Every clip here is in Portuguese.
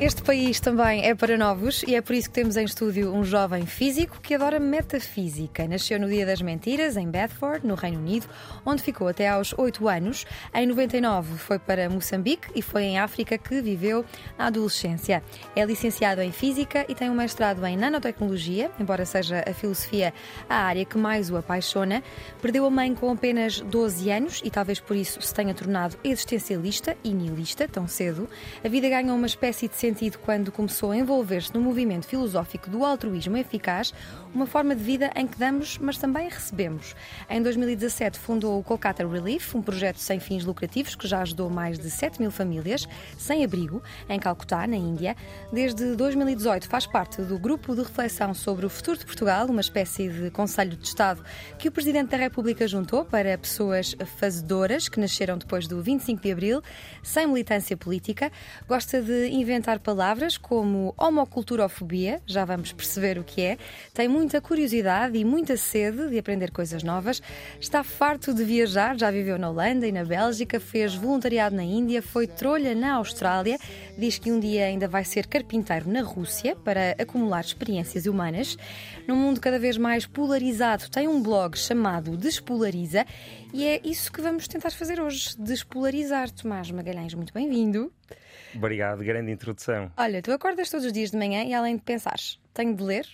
Este país também é para novos e é por isso que temos em estúdio um jovem físico que adora metafísica. Nasceu no Dia das Mentiras, em Bedford, no Reino Unido, onde ficou até aos 8 anos. Em 99 foi para Moçambique e foi em África que viveu a adolescência. É licenciado em Física e tem um mestrado em Nanotecnologia, embora seja a filosofia a área que mais o apaixona. Perdeu a mãe com apenas 12 anos e talvez por isso se tenha tornado existencialista e nihilista tão cedo. A vida ganha uma espécie de sentido quando começou a envolver-se no movimento filosófico do altruísmo eficaz, uma forma de vida em que damos, mas também recebemos. Em 2017 fundou o Kolkata Relief, um projeto sem fins lucrativos que já ajudou mais de 7 mil famílias sem abrigo em Calcutá, na Índia. Desde 2018 faz parte do grupo de reflexão sobre o futuro de Portugal, uma espécie de Conselho de Estado que o Presidente da República juntou para pessoas fazedoras que nasceram depois do 25 de Abril, sem militância política. Gosta de inventar palavras como homoculturofobia, já vamos perceber o que é. Tem muita curiosidade e muita sede de aprender coisas novas. Está farto de viajar, já viveu na Holanda e na Bélgica, fez voluntariado na Índia, foi trolha na Austrália. Diz que um dia ainda vai ser carpinteiro na Rússia para acumular experiências humanas. Num mundo cada vez mais polarizado, tem um blog chamado Despolariza e é isso que vamos tentar fazer hoje: despolarizar. Tomás Magalhães, muito bem-vindo. Obrigado, grande introdução. Olha, tu acordas todos os dias de manhã e além de pensares, tenho de ler,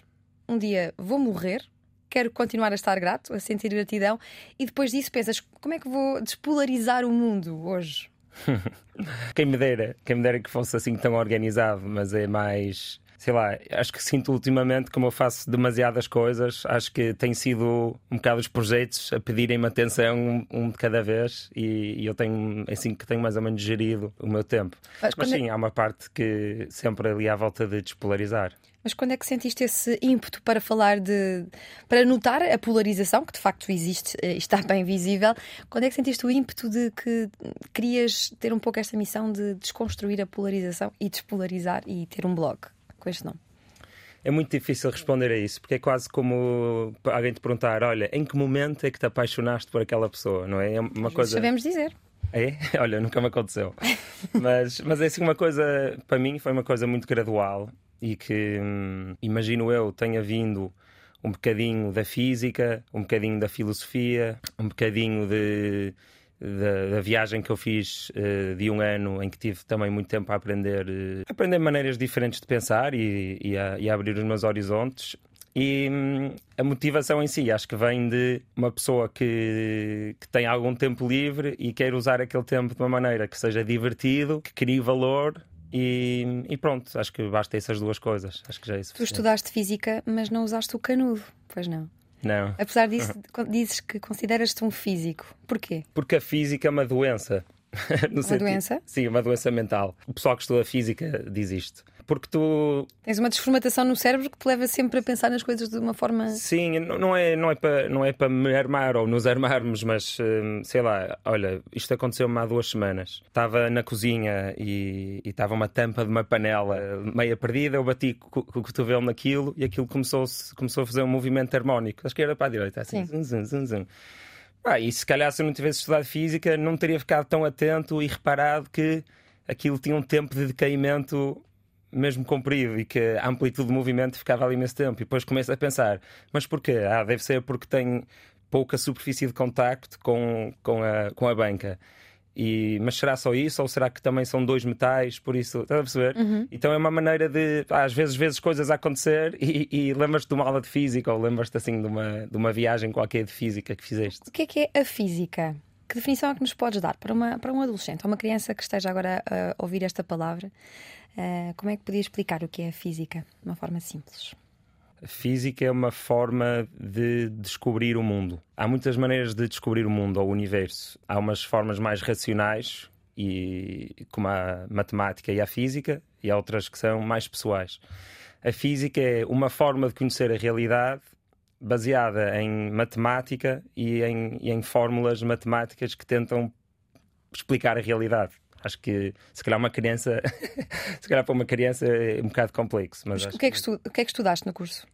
um dia vou morrer, quero continuar a estar grato, a sentir gratidão, e depois disso pensas, como é que vou despolarizar o mundo hoje? quem me dera, quem me dera que fosse assim tão organizado, mas é mais sei lá, acho que sinto ultimamente como eu faço demasiadas coisas, acho que tem sido um bocado os projetos a pedirem-me atenção um, um, de cada vez e, e, eu tenho, assim que tenho mais ou menos gerido o meu tempo. Mas, Mas sim, é... há uma parte que sempre ali à volta de despolarizar. Mas quando é que sentiste esse ímpeto para falar de. para notar a polarização, que de facto existe e está bem visível? Quando é que sentiste o ímpeto de que querias ter um pouco esta missão de desconstruir a polarização e despolarizar e ter um blog? Com este nome? É muito difícil responder a isso, porque é quase como alguém te perguntar: olha, em que momento é que te apaixonaste por aquela pessoa, não é? É uma coisa. Sabemos dizer. É? Olha, nunca me aconteceu. mas, mas é assim uma coisa, para mim, foi uma coisa muito gradual e que, hum, imagino eu, tenha vindo um bocadinho da física, um bocadinho da filosofia, um bocadinho de da, da, viagem que eu fiz uh, de um ano em que tive também muito tempo a aprender, uh, aprender maneiras diferentes de pensar e, e, a, e a abrir os meus horizontes. E hum, a motivação em si acho que vem de uma pessoa que, que tem algum tempo livre e quer usar aquele tempo de uma maneira que seja divertido, que crie valor e, e, pronto, acho que basta essas duas coisas. Acho que já é isso. Tu estudaste física, mas não usaste o canudo, pois não? Não. Apesar disso, dizes que consideras-te um físico. Porquê? Porque a física é uma doença. uma sentido, doença? Sim, uma doença mental. O pessoal que estuda física diz isto. Porque tu. Tens uma desformatação no cérebro que te leva sempre a pensar nas coisas de uma forma. Sim, não é, não é para não é para me armar ou nos armarmos, mas hum, sei lá, olha, isto aconteceu-me há duas semanas. Estava na cozinha e, e estava uma tampa de uma panela meia perdida, eu bati com, com o cotovelo naquilo e aquilo começou, começou a fazer um movimento harmónico, da esquerda para a direita, assim, zum, zum, zum, zum. Ah, e se calhar se eu não tivesse estudado física, não teria ficado tão atento e reparado que aquilo tinha um tempo de decaimento mesmo comprido e que a amplitude de movimento ficava ali imenso tempo. E depois começo a pensar, mas porquê? Ah, deve ser porque tem pouca superfície de contacto com, com, a, com a banca. E, mas será só isso? Ou será que também são dois metais? Por isso, estás a perceber? Uhum. Então é uma maneira de, às vezes, vezes coisas a acontecer e, e lembras-te de uma aula de física ou lembras-te assim de uma, de uma viagem qualquer de física que fizeste. O que é que é a física? Que definição é que nos podes dar para, uma, para um adolescente, ou uma criança que esteja agora a ouvir esta palavra? Uh, como é que podia explicar o que é a física de uma forma simples? A física é uma forma de descobrir o mundo. Há muitas maneiras de descobrir o mundo ou o universo. Há umas formas mais racionais, e, como a matemática e a física, e há outras que são mais pessoais. A física é uma forma de conhecer a realidade baseada em matemática e em, e em fórmulas matemáticas que tentam explicar a realidade. Acho que se calhar uma criança, se calhar para uma criança é um bocado complexo. Mas, mas o, que é que estu... o que é que estudaste no curso?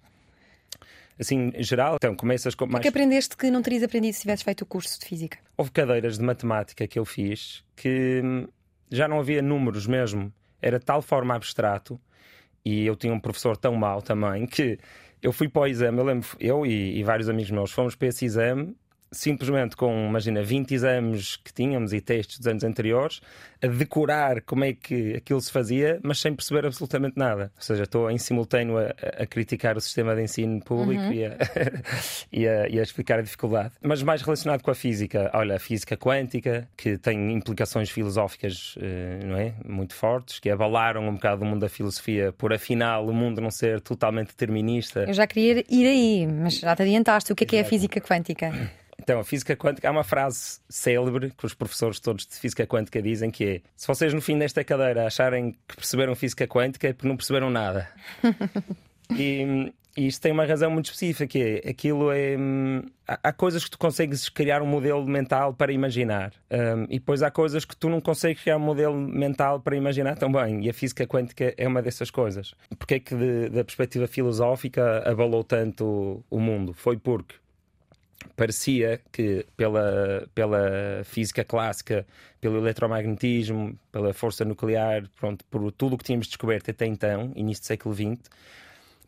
Assim, em geral, então começas com mais. O que aprendeste que não terias aprendido se tivesses feito o curso de física? Houve cadeiras de matemática que eu fiz que hum, já não havia números mesmo. Era de tal forma abstrato e eu tinha um professor tão mau também que eu fui para o exame. Eu lembro, eu e, e vários amigos meus fomos para esse exame simplesmente com, imagina, 20 exames que tínhamos e testes dos anos anteriores, a decorar como é que aquilo se fazia, mas sem perceber absolutamente nada. Ou seja, estou em simultâneo a, a criticar o sistema de ensino público uhum. e, a, e, a, e, a, explicar a dificuldade. Mas mais relacionado com a física, olha, a física quântica, que tem implicações filosóficas eh, não é? muito fortes, que abalaram um bocado o mundo da filosofia, por afinal o mundo não ser totalmente determinista. Eu já queria ir aí, mas já te adiantaste. O que é, que é a física quântica? Então, a física quântica, há uma frase célebre que os professores todos de física quântica dizem que é: se vocês no fim desta cadeira acharem que perceberam física quântica é porque não perceberam nada. e, e isto tem uma razão muito específica, que é aquilo é. Hum, há, coisas que tu consegues criar um modelo mental para imaginar. Um, e depois há coisas que tu não consegues criar um modelo mental para imaginar também. E a física quântica é uma dessas coisas. Porquê é que, de, da perspectiva filosófica, abalou tanto o mundo? Foi porque parecia que pela, pela física clássica, pelo eletromagnetismo, pela força nuclear, pronto, por tudo o que tínhamos descoberto até então, início do século XX,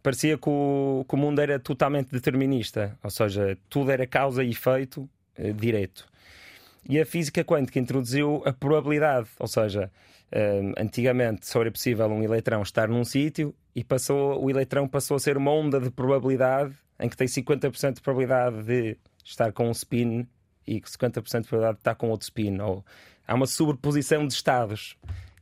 parecia que o, que o mundo era totalmente determinista, ou seja, tudo era causa e efeito eh, direto. E a física quântica introduziu a probabilidade, ou seja, eh, antigamente só era possível um eletrão estar num sítio e passou, o eletrão passou a ser uma onda de probabilidade em que tem 50% de probabilidade de estar com um spin e 50% de probabilidade de estar com outro spin. Ou há uma sobreposição de estados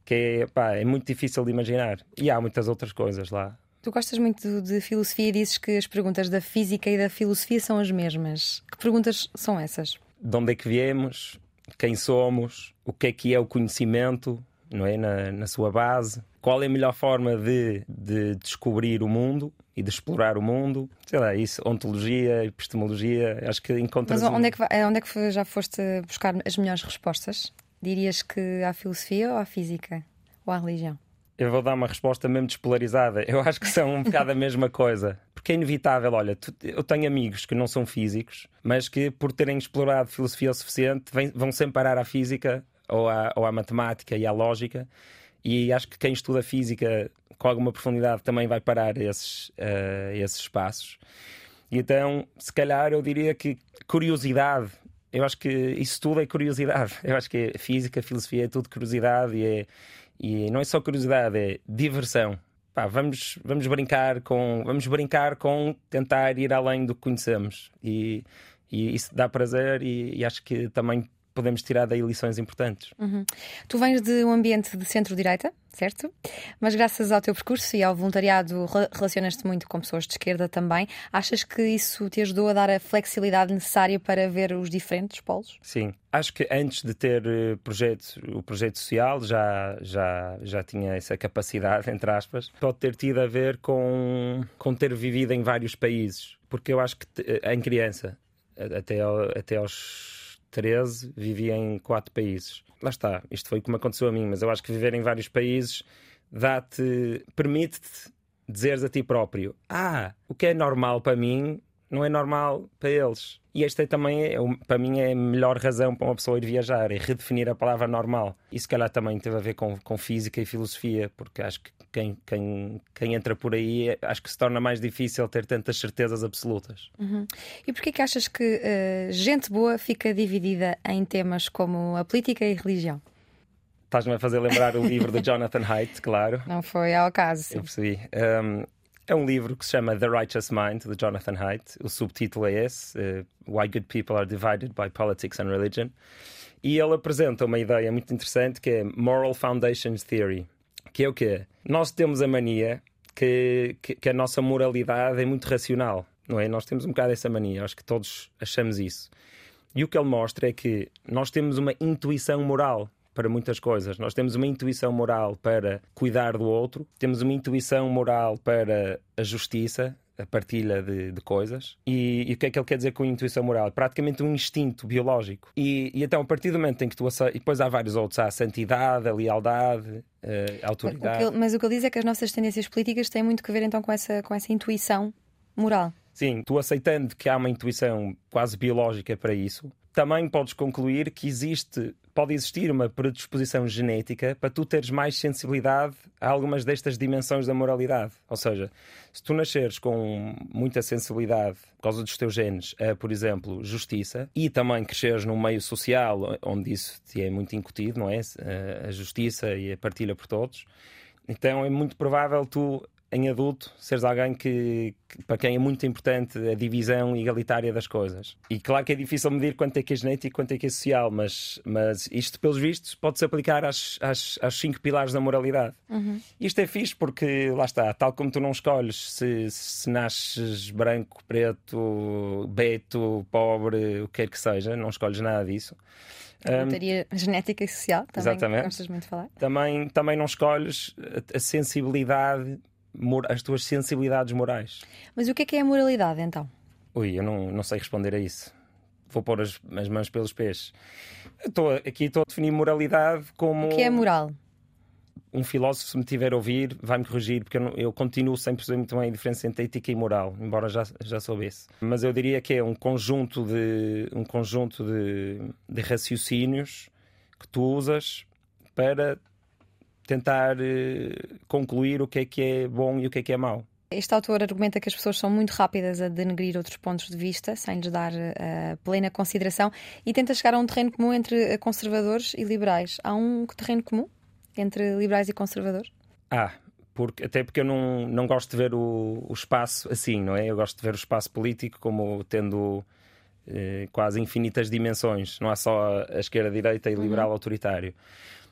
que é, pá, é muito difícil de imaginar. E há muitas outras coisas lá. Tu gostas muito de filosofia e dizes que as perguntas da física e da filosofia são as mesmas. Que perguntas são essas? De onde é que viemos? Quem somos? O que é que é o conhecimento? Não é? Na, na sua base. Qual é a melhor forma de, de descobrir o mundo? E de explorar o mundo. Sei lá, isso, ontologia, epistemologia, acho que encontras. Mas onde, é que, onde é que já foste buscar as melhores respostas? Dirias que à filosofia ou à física? Ou à religião? Eu vou dar uma resposta mesmo despolarizada. Eu acho que são um bocado a mesma coisa. Porque é inevitável, olha, tu, eu tenho amigos que não são físicos, mas que por terem explorado filosofia o suficiente vão sempre parar à física ou à, ou à matemática e à lógica. E acho que quem estuda física com alguma profundidade também vai parar esses, uh, esses espaços. E então, se calhar, eu diria que curiosidade. Eu acho que isso tudo é curiosidade. Eu acho que física, filosofia é tudo curiosidade e, é, e não é só curiosidade, é diversão. Pá, vamos, vamos brincar com vamos brincar com tentar ir além do que conhecemos e, e isso dá prazer e, e acho que também podemos tirar daí lições importantes. Uhum. Tu vens de um ambiente de centro-direita, certo? Mas graças ao teu percurso e ao voluntariado relacionas-te muito com pessoas de esquerda também. Achas que isso te ajudou a dar a flexibilidade necessária para ver os diferentes polos? Sim. Acho que antes de ter eh, projeto, o projeto social já, já, já tinha essa capacidade, entre aspas. Pode ter tido a ver com, com ter vivido em vários países. Porque eu acho que eh, em criança, até, até aos 13 vivia em quatro países. Lá está, isto foi como aconteceu a mim, mas eu acho que viver em vários países dá-te, permite-te dizeres a ti próprio: Ah, o que é normal para mim não é normal para eles. E esta é também, é, para mim, é a melhor razão para uma pessoa ir viajar, é redefinir a palavra normal. Isso, se calhar, também teve a ver com, com física e filosofia, porque acho que quem, quem, quem entra por aí acho que se torna mais difícil ter tantas certezas absolutas. Uhum. E porquê que achas que uh, gente boa fica dividida em temas como a política e a religião? Estás-me a fazer lembrar o livro de Jonathan Haidt, claro. Não foi ao caso. Eu percebi. Um, é um livro que se chama The Righteous Mind, de Jonathan Haidt. O subtítulo é esse: uh, Why Good People Are Divided by Politics and Religion. E ele apresenta uma ideia muito interessante que é Moral Foundations Theory que é o quê? Nós temos a mania que, que, que, a nossa moralidade é muito racional, não é? Nós temos um bocado essa mania, acho que todos achamos isso. E o que ele mostra é que nós temos uma intuição moral para muitas coisas. Nós temos uma intuição moral para cuidar do outro, temos uma intuição moral para a justiça, a partilha de, de coisas. E, e, o que é que ele quer dizer com intuição moral? Praticamente um instinto biológico. E, e então, a partir do momento em que tu aceitas, e depois há vários outros, há a santidade, a lealdade, a autoridade. O ele, mas o que ele diz é que as nossas tendências políticas têm muito que ver então com essa, com essa intuição moral. Sim, tu aceitando que há uma intuição quase biológica para isso, também podes concluir que existe, pode existir uma predisposição genética para tu teres mais sensibilidade a algumas destas dimensões da moralidade. Ou seja, se tu nasceres com muita sensibilidade por causa dos teus genes a, por exemplo, justiça, e também cresceres num meio social onde isso te é muito incutido, não é? A justiça e a partilha por todos, então é muito provável tu em adulto, seres alguém que, que, para quem é muito importante a divisão igualitária das coisas. E claro que é difícil medir quanto é que é genético e quanto é que é social, mas, mas isto, pelos vistos, pode-se aplicar às, às, às cinco pilares da moralidade. Uhum. Isto é fixe porque, lá está, tal como tu não escolhes se, se nasces branco, preto, beto, pobre, o que quer que seja, não escolhes nada disso. Um, genética e social, também exatamente. gostas muito de falar. Também, também não escolhes a, a sensibilidade as tuas sensibilidades morais. Mas o que é que é a moralidade então? Ui, eu não, não sei responder a isso. Vou pôr as, as mãos pelos pés. Estou, aqui estou a definir moralidade como. O que é moral? Um filósofo, se me tiver a ouvir, vai-me corrigir, porque eu, não, eu continuo sem perceber muito bem a diferença entre ética e moral, embora já, já soubesse. Mas eu diria que é um conjunto de, um conjunto de, de raciocínios que tu usas para tentar uh, concluir o que é que é bom e o que é que é mau. Este autor argumenta que as pessoas são muito rápidas a denegrir outros pontos de vista, sem lhes dar uh, plena consideração, e tenta chegar a um terreno comum entre eh, conservadores e liberais. Há um terreno comum entre liberais e conservadores? Ah, porque, até porque eu não, não gosto de ver o, o espaço assim, não é? Eu gosto de ver o espaço político como tendo eh, quase infinitas dimensões. Não há só a esquerda, a direita e liberal uhum.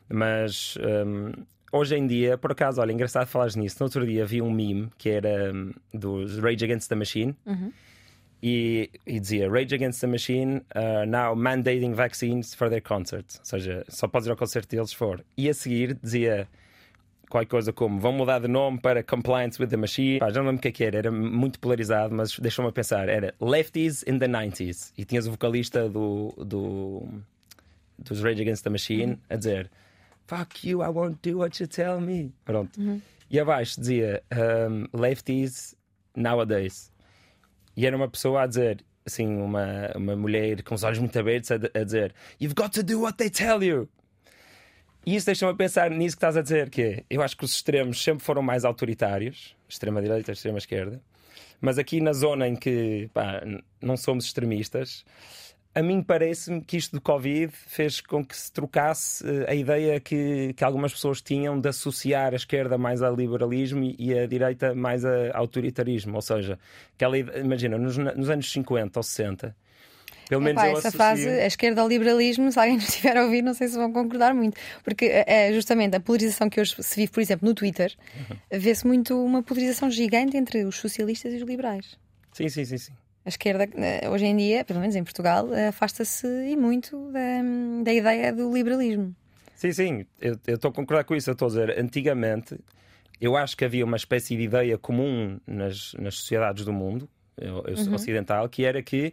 Mas um, hoje em dia, por acaso, olha, engraçado falar nisso. No outro dia vi um meme que era um, dos Rage Against the Machine. Uhum. E, e, dizia Rage Against the Machine uh, now mandating vaccines for their concerts. Ou seja, só podes ir ao concerto deles se for. E a seguir dizia qualquer coisa como vão mudar de nome para Compliance with the Machine. Pá, já não lembro o que, é que era, era muito polarizado, mas deixou-me a pensar. Era Lefties in the 90s. E tinhas o vocalista do, do, dos Rage Against the Machine uhum. a dizer fuck you, I won't do what you tell me. Pronto. Uhum. E abaixo dizia um, lefties nowadays. E era uma pessoa a dizer, assim, uma, uma mulher com os olhos muito abertos a, a dizer You've got to do what they tell you. E isso deixa-me a pensar nisso que estás a dizer, que é, eu acho que os extremos sempre foram mais autoritários, extrema-direita, extrema-esquerda, mas aqui na zona em que pá, não somos extremistas, a mim parece-me que isto do Covid fez com que se trocasse uh, a ideia que, que algumas pessoas tinham de associar a esquerda mais ao liberalismo e, e a direita mais a autoritarismo. Ou seja, aquela, imagina, nos, nos anos 50 ou 60. Pelo menos Epá, essa associo... fase, a esquerda ao liberalismo, se alguém nos estiver a ouvir, não sei se vão concordar muito, porque é justamente a polarização que hoje se vive, por exemplo, no Twitter, uhum. vê-se muito uma polarização gigante entre os socialistas e os liberais. Sim, sim, sim, sim. A esquerda, eh, hoje em dia, pelo menos em Portugal, afasta-se e muito da, da ideia do liberalismo. Sim, sim, eu estou a concordar com isso. Eu estou a dizer, antigamente, eu acho que havia uma espécie de ideia comum nas, nas sociedades do mundo eu, eu uhum. ocidental, que era que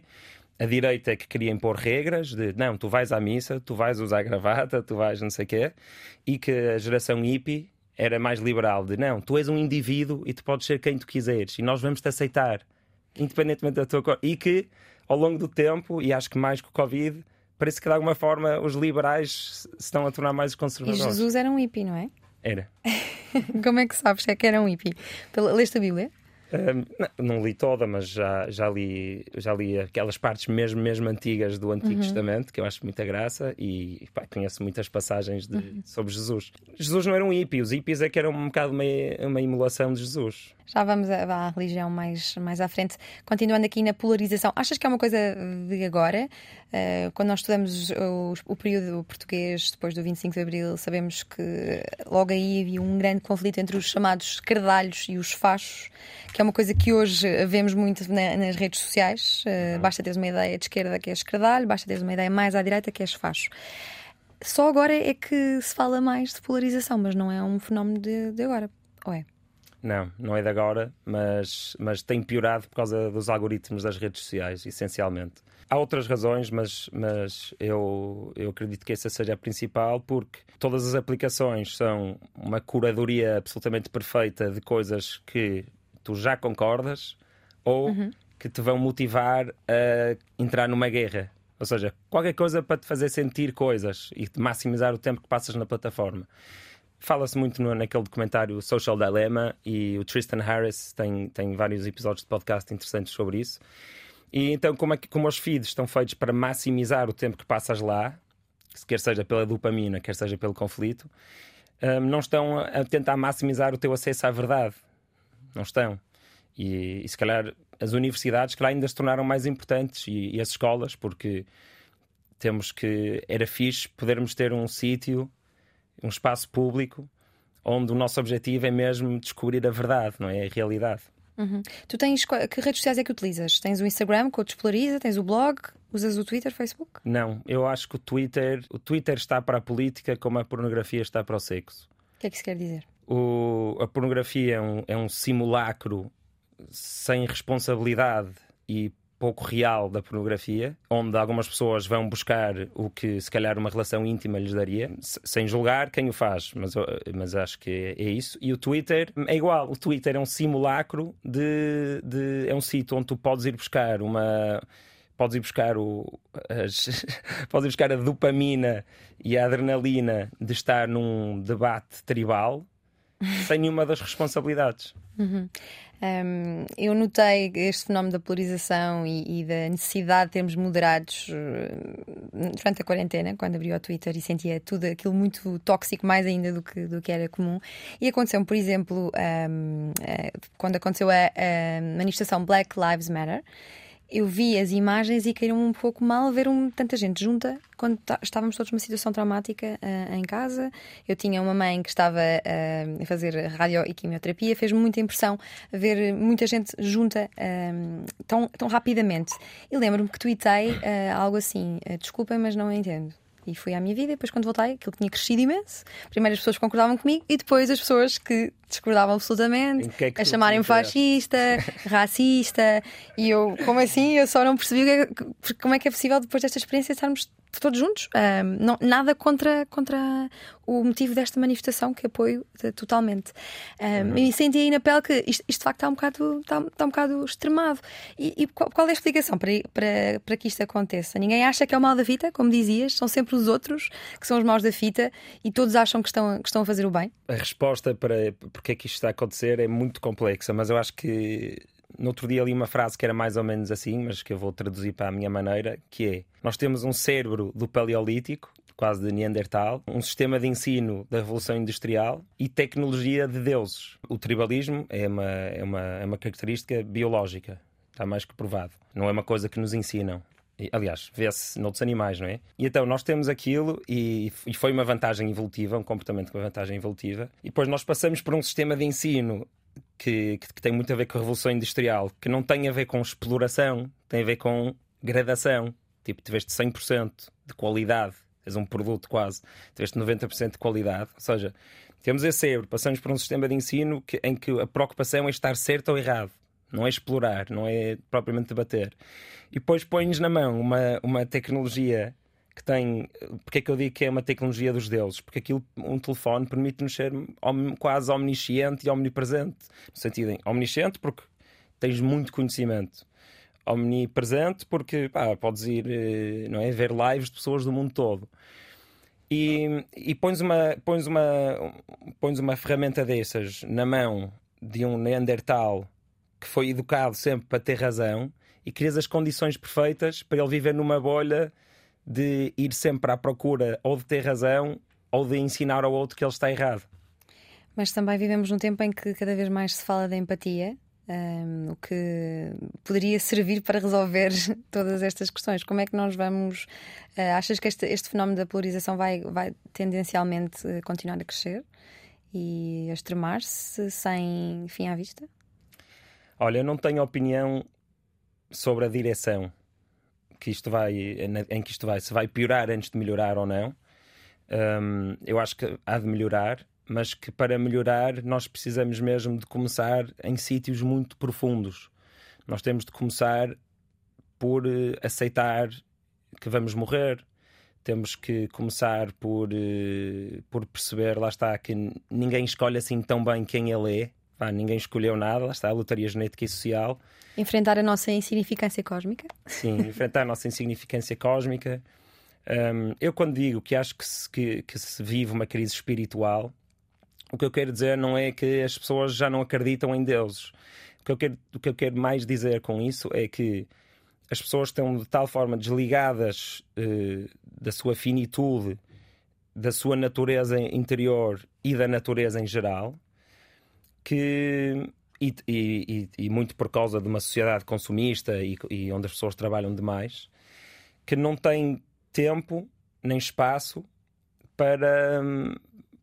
a direita é que queria impor regras de não, tu vais à missa, tu vais usar gravata, tu vais não sei o quê, e que a geração hippie era mais liberal, de não, tu és um indivíduo e tu podes ser quem tu quiseres e nós vamos te aceitar independentemente da tua cor. E que, ao longo do tempo, e acho que mais que o Covid, parece que de alguma forma os liberais se estão a tornar mais conservadores. E Jesus era um hippie, não é? Era. Como é que sabes é que era um hippie? Leste a Bíblia? Um, não, não, li toda, mas já, já, li, já li aquelas partes mesmo, mesmo antigas do Antigo uhum. Testamento, que eu acho muita graça, e pá, conheço muitas passagens de, uhum. sobre Jesus. Jesus não era um hippie, os hippies é que eram um bocado uma, uma emulação de Jesus. Já vamos à, religião mais, mais à frente. Continuando aqui na polarização, achas que é uma coisa de agora? Uh, quando nós estudamos o, o, período português depois do 25 de Abril, sabemos que logo aí havia um grande conflito entre os chamados cardalhos e os fachos, que é uma coisa que hoje vemos muito na, nas redes sociais. Uh, basta teres uma ideia de esquerda que és esquerdalho, basta teres uma ideia mais à direita que és facho. Só agora é que se fala mais de polarização, mas não é um fenómeno de, de agora, ou é? Não, não é de agora, mas, mas tem piorado por causa dos algoritmos das redes sociais, essencialmente. Há outras razões, mas, mas eu, eu acredito que essa seja a principal, porque todas as aplicações são uma curadoria absolutamente perfeita de coisas que tu já concordas ou uhum. que te vão motivar a entrar numa guerra. Ou seja, qualquer coisa para te fazer sentir coisas e maximizar o tempo que passas na plataforma. Fala-se muito no, naquele documentário Social Dilemma e o Tristan Harris tem, tem vários episódios de podcast interessantes sobre isso. E então, como, é que, como os feeds estão feitos para maximizar o tempo que passas lá, quer seja pela dopamina, quer seja pelo conflito, um, não estão a tentar maximizar o teu acesso à verdade. Não estão. E, e se calhar as universidades que lá ainda se tornaram mais importantes e, e as escolas, porque temos que. Era fixe podermos ter um sítio um espaço público onde o nosso objetivo é mesmo descobrir a verdade, não é? A realidade. Uhum. Tu tens que redes sociais é que utilizas? Tens o Instagram, que o Despolariza, tens o blog, usas o Twitter, Facebook? Não, eu acho que o Twitter, o Twitter está para a política como a pornografia está para o sexo. O que é que isso quer dizer? O, a pornografia é um, é um simulacro sem responsabilidade e pouco real da pornografia, onde algumas pessoas vão buscar o que se calhar uma relação íntima lhes daria, sem julgar quem o faz, mas, mas acho que é, é isso. E o Twitter é igual, o Twitter é um simulacro de, de é um sítio onde tu podes ir buscar uma podes ir buscar o as, podes ir buscar a dopamina e a adrenalina de estar num debate tribal sem nenhuma das responsabilidades. Uhum. Um, eu notei este fenómeno da polarização e, e, da necessidade de termos moderados uh, durante a quarentena, quando abriu o Twitter e sentia tudo aquilo muito tóxico, mais ainda do que, do que era comum. E aconteceu, por exemplo, um, eh, quando aconteceu a, a manifestação Black Lives Matter eu vi as imagens e caíram um pouco mal ver um, tanta gente junta quando estávamos todos numa situação traumática uh, em casa. Eu tinha uma mãe que estava uh, a fazer radio e quimioterapia, fez-me muita impressão ver muita gente junta uh, tão, tão rapidamente. E lembro-me que tuitei algo assim: desculpem, mas não entendo. E fui à minha vida, e depois, quando voltei, aquilo tinha crescido imenso. Primeiro as pessoas concordavam comigo e depois as pessoas que discordavam absolutamente, que é que a chamarem fascista, racista. E eu, como assim? Eu só não percebi é como é que é possível, depois desta experiência, estarmos todos juntos. Um, não, nada contra, contra o motivo desta manifestação, que apoio totalmente. Um, uhum. E senti aí na pele que isto, isto de facto está um bocado, está, está um bocado extremado. E, e qual, qual, é a explicação para, para, para que isto aconteça? Ninguém acha que é o mal da fita, como dizias, são sempre os outros que são os maus da fita e todos acham que estão, que estão a fazer o bem? A resposta para porque é que isto está a acontecer é muito complexa, mas eu acho que no outro dia li uma frase que era mais ou menos assim, mas que eu vou traduzir para a minha maneira, que é: nós temos um cérebro do paleolítico, quase de Neandertal, um sistema de ensino da Revolução Industrial e tecnologia de deuses. O tribalismo é uma, é uma, é uma característica biológica, está mais que provado. Não é uma coisa que nos ensinam. Aliás, vê-se noutros animais, não é? E então nós temos aquilo e, e, foi uma vantagem evolutiva, um comportamento com uma vantagem evolutiva. E depois nós passamos por um sistema de ensino que, que, que, tem muito a ver com a Revolução Industrial, que não tem a ver com exploração, tem a ver com gradação. Tipo, tiveste 100% de qualidade, és um produto quase, tiveste 90% de qualidade. Ou seja, temos esse erro, passamos por um sistema de ensino que, em que a preocupação é estar certo ou errado, não é explorar, não é propriamente debater. E depois pões na mão uma, uma tecnologia que tem. Porque é que eu digo que é uma tecnologia dos deuses? Porque aquilo, um telefone permite-nos ser quase omnisciente e omnipresente. No sentido em omnisciente, porque tens muito conhecimento. Omnipresente, porque pá, podes ir eh, não é, ver lives de pessoas do mundo todo. E, e pões, uma, pões, uma, pões uma ferramenta dessas na mão de um Neandertal que foi educado sempre para ter razão e crias as condições perfeitas para ele viver numa bolha de ir sempre à procura ou de ter razão ou de ensinar ao outro que ele está errado. Mas também vivemos num tempo em que cada vez mais se fala da empatia, um, o que poderia servir para resolver todas estas questões. Como é que nós vamos. Uh, achas que este, este, fenómeno da polarização vai, vai tendencialmente uh, continuar a crescer e a extremar-se sem fim à vista? Olha, eu não tenho opinião sobre a direção que isto vai, em que isto vai, se vai piorar antes de melhorar ou não. Um, eu acho que há de melhorar mas que para melhorar nós precisamos mesmo de começar em sítios muito profundos. Nós temos de começar por uh, aceitar que vamos morrer. Temos que começar por, uh, por perceber, lá está, que ninguém escolhe assim tão bem quem ele é. Pá, ninguém escolheu nada, lá está a lotaria genética e social. Enfrentar a nossa insignificância cósmica. Sim, enfrentar a nossa insignificância cósmica. Um, eu, quando digo que acho que se, que, que se vive uma crise espiritual, o que eu quero dizer não é que as pessoas já não acreditam em deuses. O que eu quero, o que eu quero mais dizer com isso é que as pessoas estão de tal forma desligadas uh, da sua finitude, da sua natureza interior e da natureza em geral, que e, e, e, muito por causa de uma sociedade consumista e, e, onde as pessoas trabalham demais, que não têm tempo nem espaço para,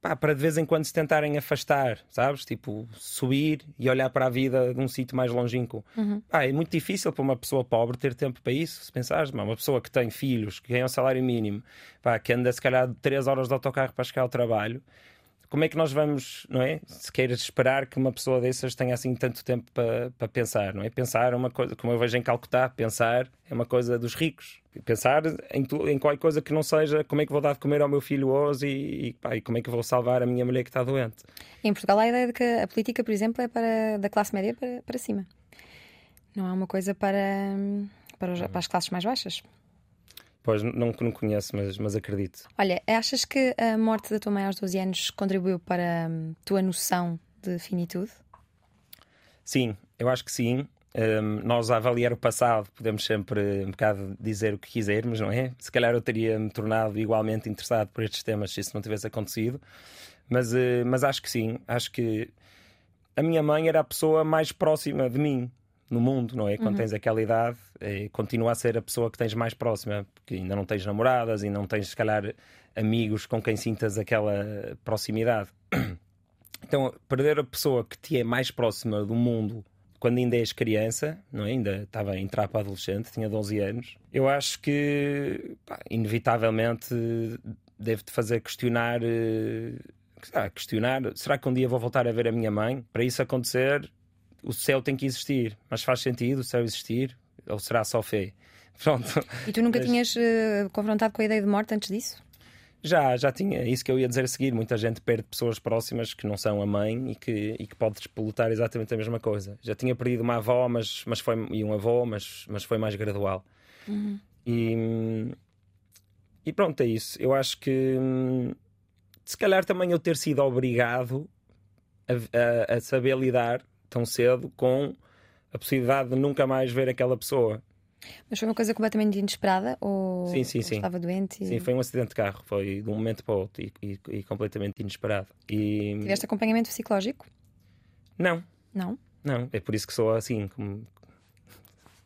pá, para de vez em quando se tentarem afastar, sabes? Tipo, subir e olhar para a vida de um sítio mais longínquo. Uhum. Pá, é muito difícil para uma pessoa pobre ter tempo para isso. Se pensares, uma pessoa que tem filhos, que ganha um salário mínimo, pá, que anda se calhar 3 horas de autocarro para chegar ao trabalho como é que nós vamos, não é? Se queiras esperar que uma pessoa dessas tenha assim tanto tempo para, para pensar, não é? Pensar é uma coisa, como eu vejo em Calcutá, pensar é uma coisa dos ricos. Pensar em, tu, em qualquer coisa que não seja como é que vou dar de comer ao meu filho hoje e, e, pá, e como é que vou salvar a minha mulher que está doente. Em Portugal há a ideia de que a política, por exemplo, é para, da classe média para, para cima. Não é uma coisa para, para, os, para as classes mais baixas. Pois, não, não conheço, mas, mas acredito. Olha, achas que a morte da tua mãe aos 12 anos contribuiu para a hum, tua noção de finitude? Sim, eu acho que sim. Um, nós, a avaliar o passado, podemos sempre um bocado dizer o que quisermos, não é? Se calhar eu teria-me tornado igualmente interessado por estes temas se isso não tivesse acontecido. Mas, uh, mas acho que sim. Acho que a minha mãe era a pessoa mais próxima de mim no mundo, não é? Quando uhum. tens aquela idade, é, continua a ser a pessoa que tens mais próxima, porque ainda não tens namoradas e não tens, se calhar, amigos com quem sintas aquela proximidade. Então, perder a pessoa que te é mais próxima do mundo quando ainda és criança, não é? ainda estava a entrar para adolescente, tinha 12 anos, eu acho que, pá, inevitavelmente, deve-te fazer questionar. Ah, questionar, será que um dia vou voltar a ver a minha mãe? Para isso acontecer, o céu tem que existir, mas faz sentido o céu existir? Ou será só fé? Pronto. E tu nunca mas... tinhas uh, confrontado com a ideia de morte antes disso? Já, já tinha. Isso que eu ia dizer a seguir. Muita gente perde pessoas próximas que não são a mãe e que, e que pode despolutar exatamente a mesma coisa. Já tinha perdido uma avó mas, mas foi, e um avô, mas, mas foi mais gradual. Uhum. E, e pronto, é isso. Eu acho que se calhar também eu ter sido obrigado a, a, a saber lidar tão cedo com a possibilidade de nunca mais ver aquela pessoa. Mas foi uma coisa completamente inesperada? Ou, sim, sim, sim. estava doente? E... Sim, foi um acidente de carro. Foi de um momento para o outro e, e, e completamente inesperado. E... Tiveste acompanhamento psicológico? Não. Não? Não, é por isso que sou assim. Como...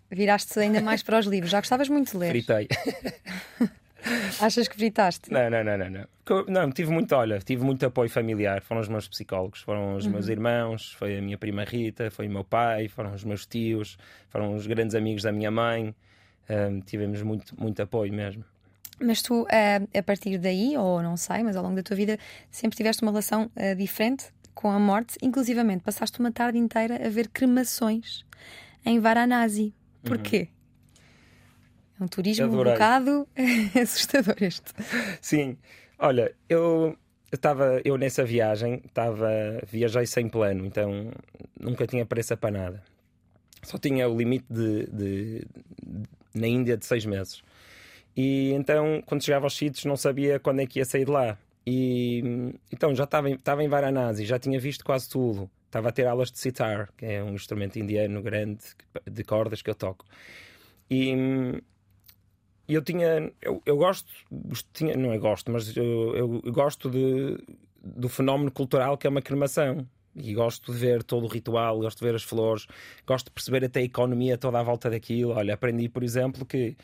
Viraste-se ainda mais para os livros. Já gostavas muito de ler. Fritei. Achas que fritaste? Não, não, não, não, não. Não, tive muito, olha, tive muito apoio familiar. Foram os meus psicólogos, foram os uhum. meus irmãos, foi a minha prima Rita, foi o meu pai, foram os meus tios, foram os grandes amigos da minha mãe. Um, tivemos muito, muito apoio mesmo. Mas tu, a partir daí, ou não sei, mas ao longo da tua vida, sempre tiveste uma relação uh, diferente com a morte, inclusivamente passaste uma tarde inteira a ver cremações em Varanasi. Porquê? Uhum. Um turismo Adorei. um bocado assustador este. Sim. Olha, eu estava eu nessa viagem, estava viajei sem plano, então nunca tinha pressa para nada. Só tinha o limite de, de, de na Índia de seis meses. E então, quando chegava aos sítios, não sabia quando é que ia sair de lá. E então já estava em, estava em Varanasi, já tinha visto quase tudo. Estava a ter aulas de sitar, que é um instrumento indiano grande de cordas que eu toco. E eu tinha. Eu, eu gosto. Tinha, não é gosto, mas eu, eu, gosto de, do fenómeno cultural que é uma cremação. E gosto de ver todo o ritual, gosto de ver as flores, gosto de perceber até a economia toda à volta daquilo. Olha, aprendi, por exemplo, que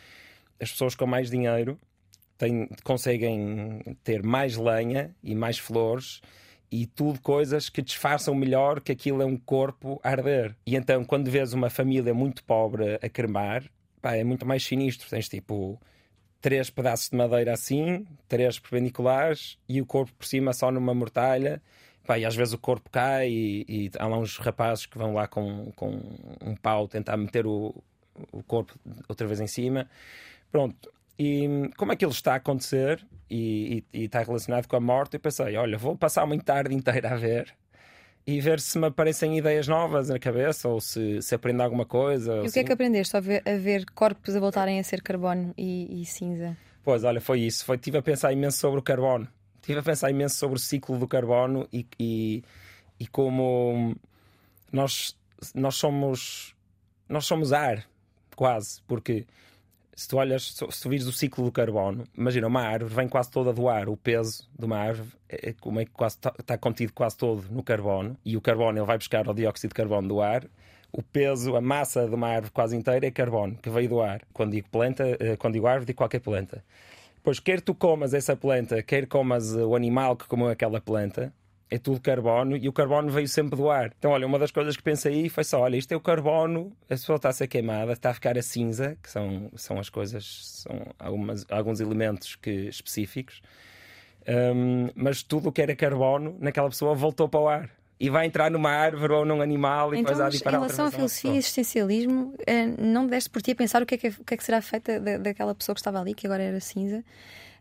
as pessoas com mais dinheiro têm, conseguem ter mais lenha e mais flores e tudo coisas que disfarçam melhor que aquilo é um corpo a arder. E então, quando vês uma família muito pobre a cremar, pá, é muito mais sinistro. Tens tipo três pedaços de madeira assim, três perpendiculares e o corpo por cima só numa mortalha. Pá, e às vezes o corpo cai e, e há lá uns rapazes que vão lá com, com um pau tentar meter o, o corpo outra vez em cima. Pronto. E como aquilo está a acontecer e, e, e está relacionado com a morte, eu pensei: olha, vou passar uma tarde inteira a ver e ver se me aparecem ideias novas na cabeça ou se, se aprendo alguma coisa. E o que assim. é que aprendeste a ver, a ver corpos a voltarem a ser carbono e, e cinza? Pois, olha, foi isso. Foi, tive a pensar imenso sobre o carbono. Tive a pensar imenso sobre o ciclo do carbono e, e, e como nós, nós somos nós somos ar, quase, porque se tu olhas, se tu vires o ciclo do carbono, imagina, uma árvore vem quase toda do ar, o peso de uma árvore é, como é que quase está contido quase todo no carbono, e o carbono ele vai buscar o dióxido de carbono do ar. O peso, a massa de uma árvore quase inteira é carbono, que veio do ar. Quando digo planta, eh, quando digo árvore, digo qualquer planta. Pois quer tu comas essa planta, quer comas o animal que comeu aquela planta, é tudo carbono e o carbono veio sempre do ar. Então, olha, uma das coisas que pensei aí foi só: olha, isto é o carbono, a pessoa está a ser queimada, está a ficar a cinza, que são, são as coisas, são algumas, alguns elementos que, específicos, um, mas tudo o que era carbono naquela pessoa voltou para o ar. E vai entrar numa árvore ou num animal e então, depois há de em relação à filosofia e existencialismo, eh, não deste por ti a pensar o que é que, o que, é que será feito daquela pessoa que estava ali, que agora era cinza?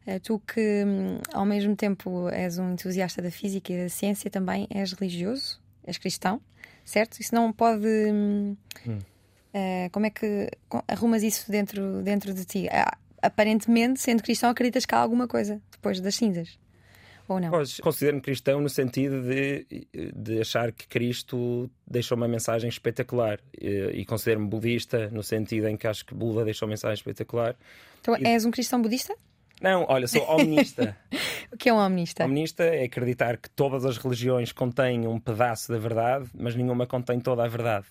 Eh, tu que hum, ao mesmo tempo és um entusiasta da física e da ciência, também és religioso, és cristão, certo? Isso não pode. Hum. Uh, como é que arrumas isso dentro, dentro de ti? Uh, aparentemente, sendo cristão, acreditas que há alguma coisa depois das cinzas? Ou não? Pois, considero-me cristão no sentido de, de achar que Cristo deixou uma mensagem espetacular. E, e considero-me budista no sentido em que acho que Buda deixou uma mensagem espetacular. Então, e... és um cristão budista? Não, olha, sou omnista. o que é um omnista? Omnista é acreditar que todas as religiões contêm um pedaço da verdade, mas nenhuma contém toda a verdade.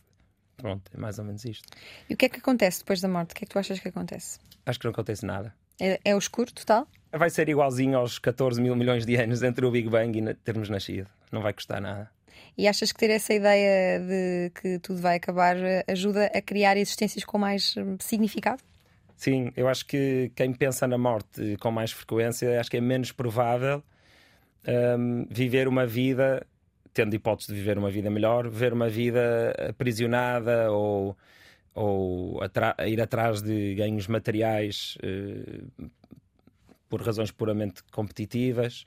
Pronto, é mais ou menos isto. E o que é que acontece depois da morte? O que é que tu achas que acontece? Acho que não acontece nada. É, é o escuro total? Vai ser igualzinho aos 14 mil milhões de anos entre o Big Bang e termos nascido. Não vai custar nada. E achas que ter essa ideia de que tudo vai acabar ajuda a criar existências com mais significado? Sim, eu acho que quem pensa na morte com mais frequência, acho que é menos provável um, viver uma vida, tendo hipótese de viver uma vida melhor, viver uma vida aprisionada ou, ou ir atrás de ganhos materiais uh, por razões puramente competitivas.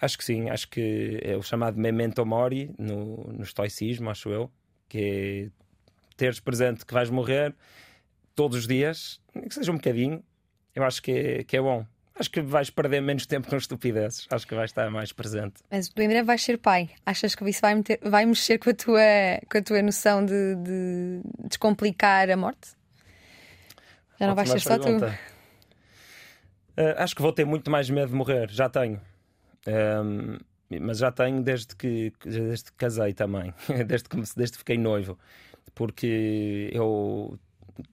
Acho que sim, acho que é o chamado memento mori no, no estoicismo, acho eu, que é teres presente que vais morrer todos os dias, que seja um bocadinho, eu acho que é, que é bom. Acho que vais perder menos tempo com estupidezes. Acho que vais estar mais presente. Mas tu em breve vais ser pai. Achas que isso vai, meter, vai mexer com a tua, com a tua noção de, de descomplicar a morte? Já não vais ser só tu? Uh, acho que vou ter muito mais medo de morrer. Já tenho. Um, mas já tenho desde que, desde que casei também. desde, que, desde que fiquei noivo. Porque eu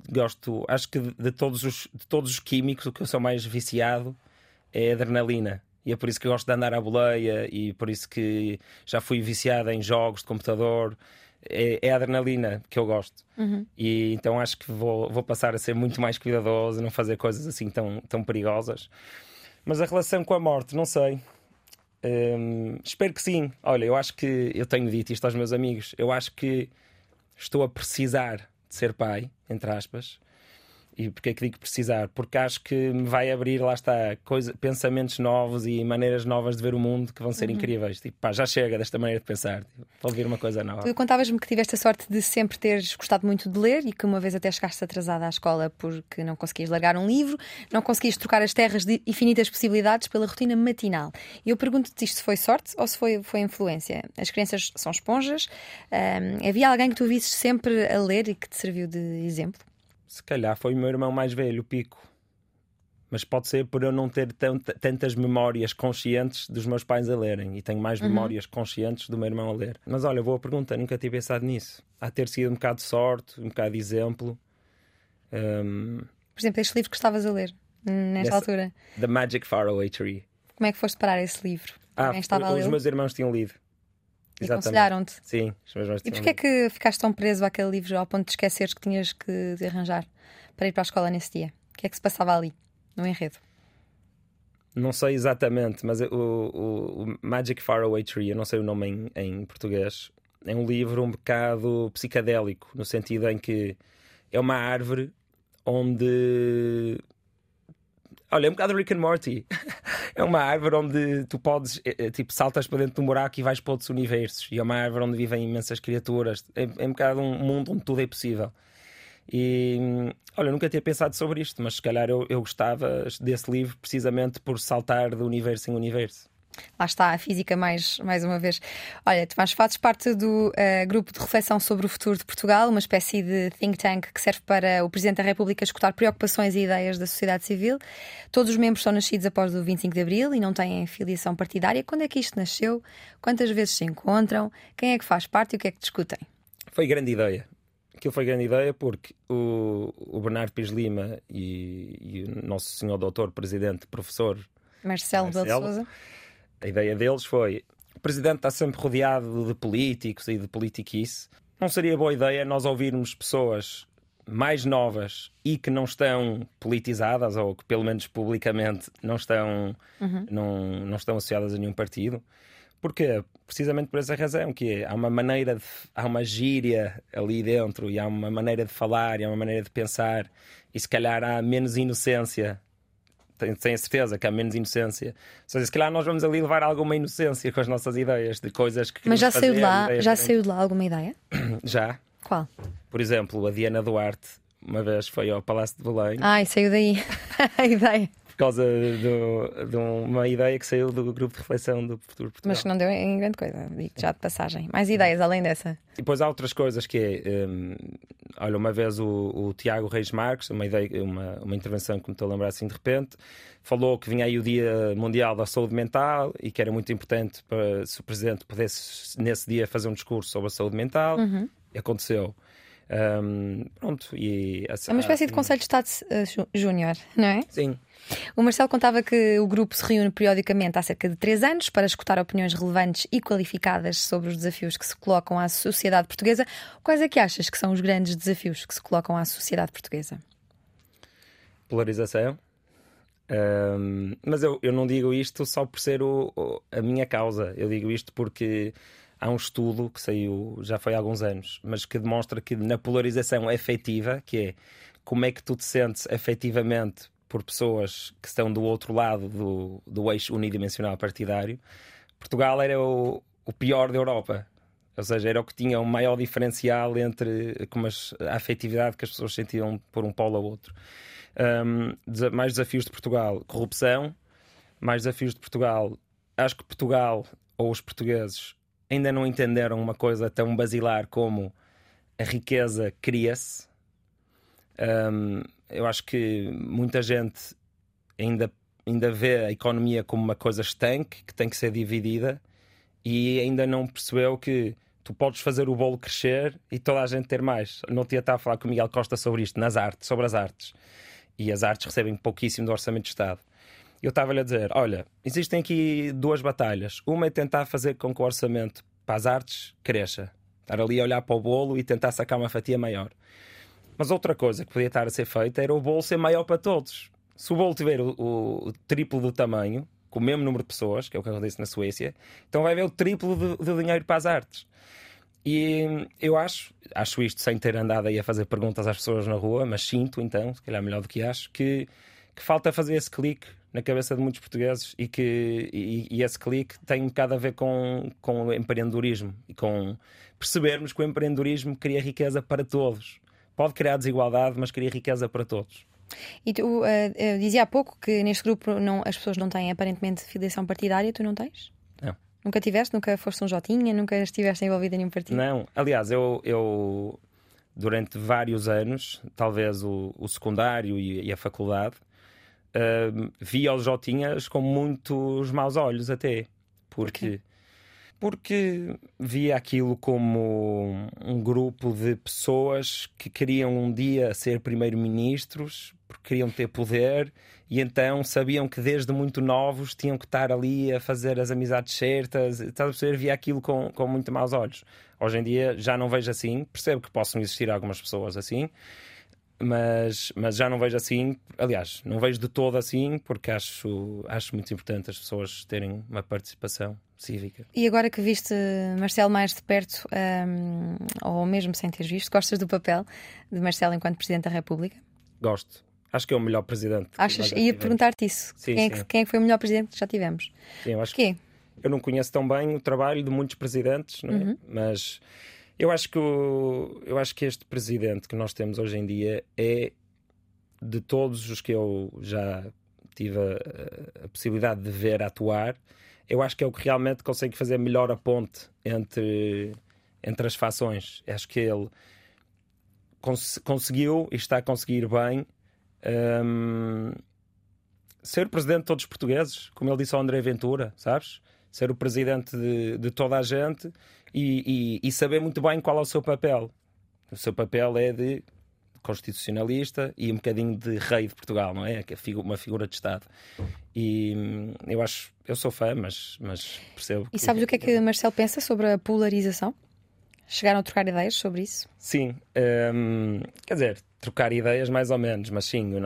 gosto, acho que de todos os, de todos os químicos, o que eu sou mais viciado é a adrenalina. E é por isso que eu gosto de andar à boleia e por isso que já fui viciado em jogos de computador. É, é a adrenalina que eu gosto. Uhum. E então acho que vou, vou passar a ser muito mais cuidadoso, não fazer coisas assim tão, tão perigosas. Mas a relação com a morte, não sei. Hum, espero que sim. Olha, eu acho que eu tenho dito isto aos meus amigos. Eu acho que estou a precisar ser pai, entre aspas. E porquê é que digo precisar? Porque acho que me vai abrir, lá está, coisa, pensamentos novos e maneiras novas de ver o mundo que vão ser uhum. incríveis. Tipo, pá, já chega desta maneira de pensar. Tipo, vou ouvir uma coisa nova. Tu contavas-me que tiveste a sorte de sempre teres gostado muito de ler e que uma vez até chegaste atrasada à escola porque não conseguias largar um livro, não conseguias trocar as terras de infinitas possibilidades pela rotina matinal. E eu pergunto-te isto se foi sorte ou se foi, foi influência. As crianças são esponjas. Um, havia alguém que tu visses sempre a ler e que te serviu de exemplo? Se calhar foi o meu irmão mais velho, o Pico. Mas pode ser por eu não ter tantas memórias conscientes dos meus pais a lerem. E tenho mais uhum. memórias conscientes do meu irmão a ler. Mas olha, boa pergunta, nunca tinha pensado nisso. Há ter sido um bocado de sorte, um bocado de exemplo. Um... Por exemplo, este livro que estavas a ler, nesta Dessa, altura. The Magic Faraway Tree. Como é que foste parar esse livro? Ah, os meus irmãos tinham lido. E aconselharam-te? Sim, os meus irmãos E porquê é que ficaste tão preso àquele livro ao ponto de esqueceres que tinhas que arranjar para ir para a escola nesse dia? O que é que se passava ali? no enredo? Não sei exatamente, mas o, o, o Magic Faraway Tree, eu não sei o nome em, em, português, é um livro um bocado psicadélico, no sentido em que é uma árvore onde. Olha, é um bocado Rick and Morty. é uma árvore onde tu podes, eh, eh, tipo, saltas para dentro de um buraco e vais para outros universos. E é uma árvore onde vivem imensas criaturas. É, é um bocado um mundo onde tudo é possível. E olha, nunca tinha pensado sobre isto, mas se calhar eu, eu gostava desse livro precisamente por saltar de universo em universo. Lá está a física mais, mais uma vez. Olha, Tomás, fazes parte do uh, grupo de reflexão sobre o futuro de Portugal, uma espécie de think tank que serve para o Presidente da República escutar preocupações e ideias da sociedade civil. Todos os membros são nascidos após o 25 de Abril e não têm filiação partidária. Quando é que isto nasceu? Quantas vezes se encontram? Quem é que faz parte e o que é que discutem? Foi grande ideia aquilo foi grande ideia porque o, o Bernardo Pires Lima e, e, o nosso senhor doutor, presidente, professor Marcelo, Marcelo Souza, a ideia deles foi o presidente está sempre rodeado de políticos e de politiquice. Não seria boa ideia nós ouvirmos pessoas mais novas e que não estão politizadas ou que pelo menos publicamente não estão, uhum. não, não estão associadas a nenhum partido Porquê? Precisamente por essa razão, que é, há uma maneira, de, há uma gíria ali dentro, e há uma maneira de falar, e há uma maneira de pensar, e se calhar há menos inocência. Tenho, tenho certeza que há menos inocência. Ou seja, se calhar nós vamos ali levar alguma inocência com as nossas ideias, de coisas que. Mas já fazer, saiu de lá, já saiu de lá alguma ideia? Já. Qual? Por exemplo, a Diana Duarte, uma vez foi ao Palácio de Belém. Ai, saiu daí a ideia por causa do, de uma ideia que saiu do grupo de reflexão do futuro Portugal. Mas que não deu em grande coisa, digo já de passagem. Mais ideias além dessa? E depois há outras coisas que é. Um, olha, uma vez o, o, Tiago Reis Marques, uma, ideia, uma, uma intervenção que me estou a lembrar assim de repente, falou que vinha aí o Dia Mundial da Saúde Mental e que era muito importante para se o Presidente pudesse nesse dia fazer um discurso sobre a saúde mental. Uhum. Aconteceu. Um, pronto, e, é uma espécie de Conselho de Estado uh, Júnior, não é? Sim. O Marcelo contava que o grupo se reúne periodicamente há cerca de três anos para escutar opiniões relevantes e qualificadas sobre os desafios que se colocam à sociedade portuguesa. Quais é que achas que são os grandes desafios que se colocam à sociedade portuguesa? Polarização. Um, mas eu, eu não digo isto só por ser o, o, a minha causa. Eu digo isto porque há um estudo que saiu já foi há alguns anos, mas que demonstra que na polarização efetiva, que é como é que tu te sentes efetivamente por pessoas que estão do outro lado do, do eixo unidimensional partidário, Portugal era o, o pior da Europa. Ou seja, era o que tinha o maior diferencial entre como as, a afetividade que as pessoas sentiam por um polo ao outro. Um, mais desafios de Portugal: corrupção. Mais desafios de Portugal. Acho que Portugal, ou os portugueses, ainda não entenderam uma coisa tão basilar como a riqueza cria-se. Um, eu acho que muita gente ainda, ainda vê a economia como uma coisa estanque, que tem que ser dividida, e ainda não percebeu que tu podes fazer o bolo crescer e toda a gente ter mais. Não tinha estado a falar com o Miguel Costa sobre isto, nas artes, sobre as artes. E as artes recebem pouquíssimo do Orçamento de Estado eu estava-lhe a dizer: olha, existem aqui duas batalhas. Uma é tentar fazer com que o orçamento para as artes cresça. Estar ali a olhar para o bolo e tentar sacar uma fatia maior. Mas outra coisa que podia estar a ser feita era o bolo ser maior para todos. Se o bolo tiver o, o, triplo do tamanho, com o mesmo número de pessoas, que é o que acontece na Suécia, então vai haver o triplo do, do dinheiro para as artes. E eu acho, acho isto sem ter andado aí a fazer perguntas às pessoas na rua, mas sinto então, se calhar melhor do que acho, que, que falta fazer esse clique na cabeça de muitos portugueses e que e, e, esse clique tem um bocado a ver com, com o empreendedorismo e com percebermos que o empreendedorismo cria riqueza para todos. Pode criar desigualdade, mas cria riqueza para todos. E tu uh, dizia há pouco que neste grupo não, as pessoas não têm aparentemente filiação partidária, tu não tens? Não. Nunca tiveste? Nunca foste um Jotinha? Nunca estiveste envolvido em nenhum partido? Não. Aliás, eu, eu durante vários anos, talvez o, o secundário e, e a faculdade, uh, via os Jotinhas com muitos maus olhos até. Porque, porque via aquilo como um grupo de pessoas que queriam um dia ser primeiro-ministros, porque queriam ter poder e então sabiam que desde muito novos tinham que estar ali a fazer as amizades certas. Estás a perceber? Via aquilo com, com muito maus olhos. Hoje em dia já não vejo assim, percebo que possam existir algumas pessoas assim, mas, mas já não vejo assim. Aliás, não vejo de todo assim, porque acho, acho muito importante as pessoas terem uma participação cívica. E agora que viste Marcelo mais de perto, um, ou mesmo sem ter visto, gostas do papel de Marcelo enquanto Presidente da República? Gosto. Acho que é o melhor presidente. Achas? Ia perguntar-te isso. Sim, quem, é que, quem, é que, foi o melhor presidente que já tivemos? Sim, eu acho que eu não conheço tão bem o trabalho de muitos presidentes, é? uhum. mas eu acho que o, eu acho que este presidente que nós temos hoje em dia é de todos os que eu já tive a, a possibilidade de ver atuar, eu acho que é o que realmente consegue fazer melhor a ponte entre entre as fações. Acho que ele cons conseguiu e está a conseguir bem um, ser o presidente de todos os portugueses, como ele disse ao André Ventura, sabes? Ser o presidente de, de toda a gente e, e, e, saber muito bem qual é o seu papel. O seu papel é de constitucionalista e um bocadinho de rei de Portugal, não é? Que é uma figura de Estado. E hum, eu acho, eu sou fã, mas, mas percebo. E sabes o que é que Marcelo pensa sobre a polarização? Chegaram a trocar ideias sobre isso? Sim, um, quer dizer, trocar ideias mais ou menos, mas sim, uh,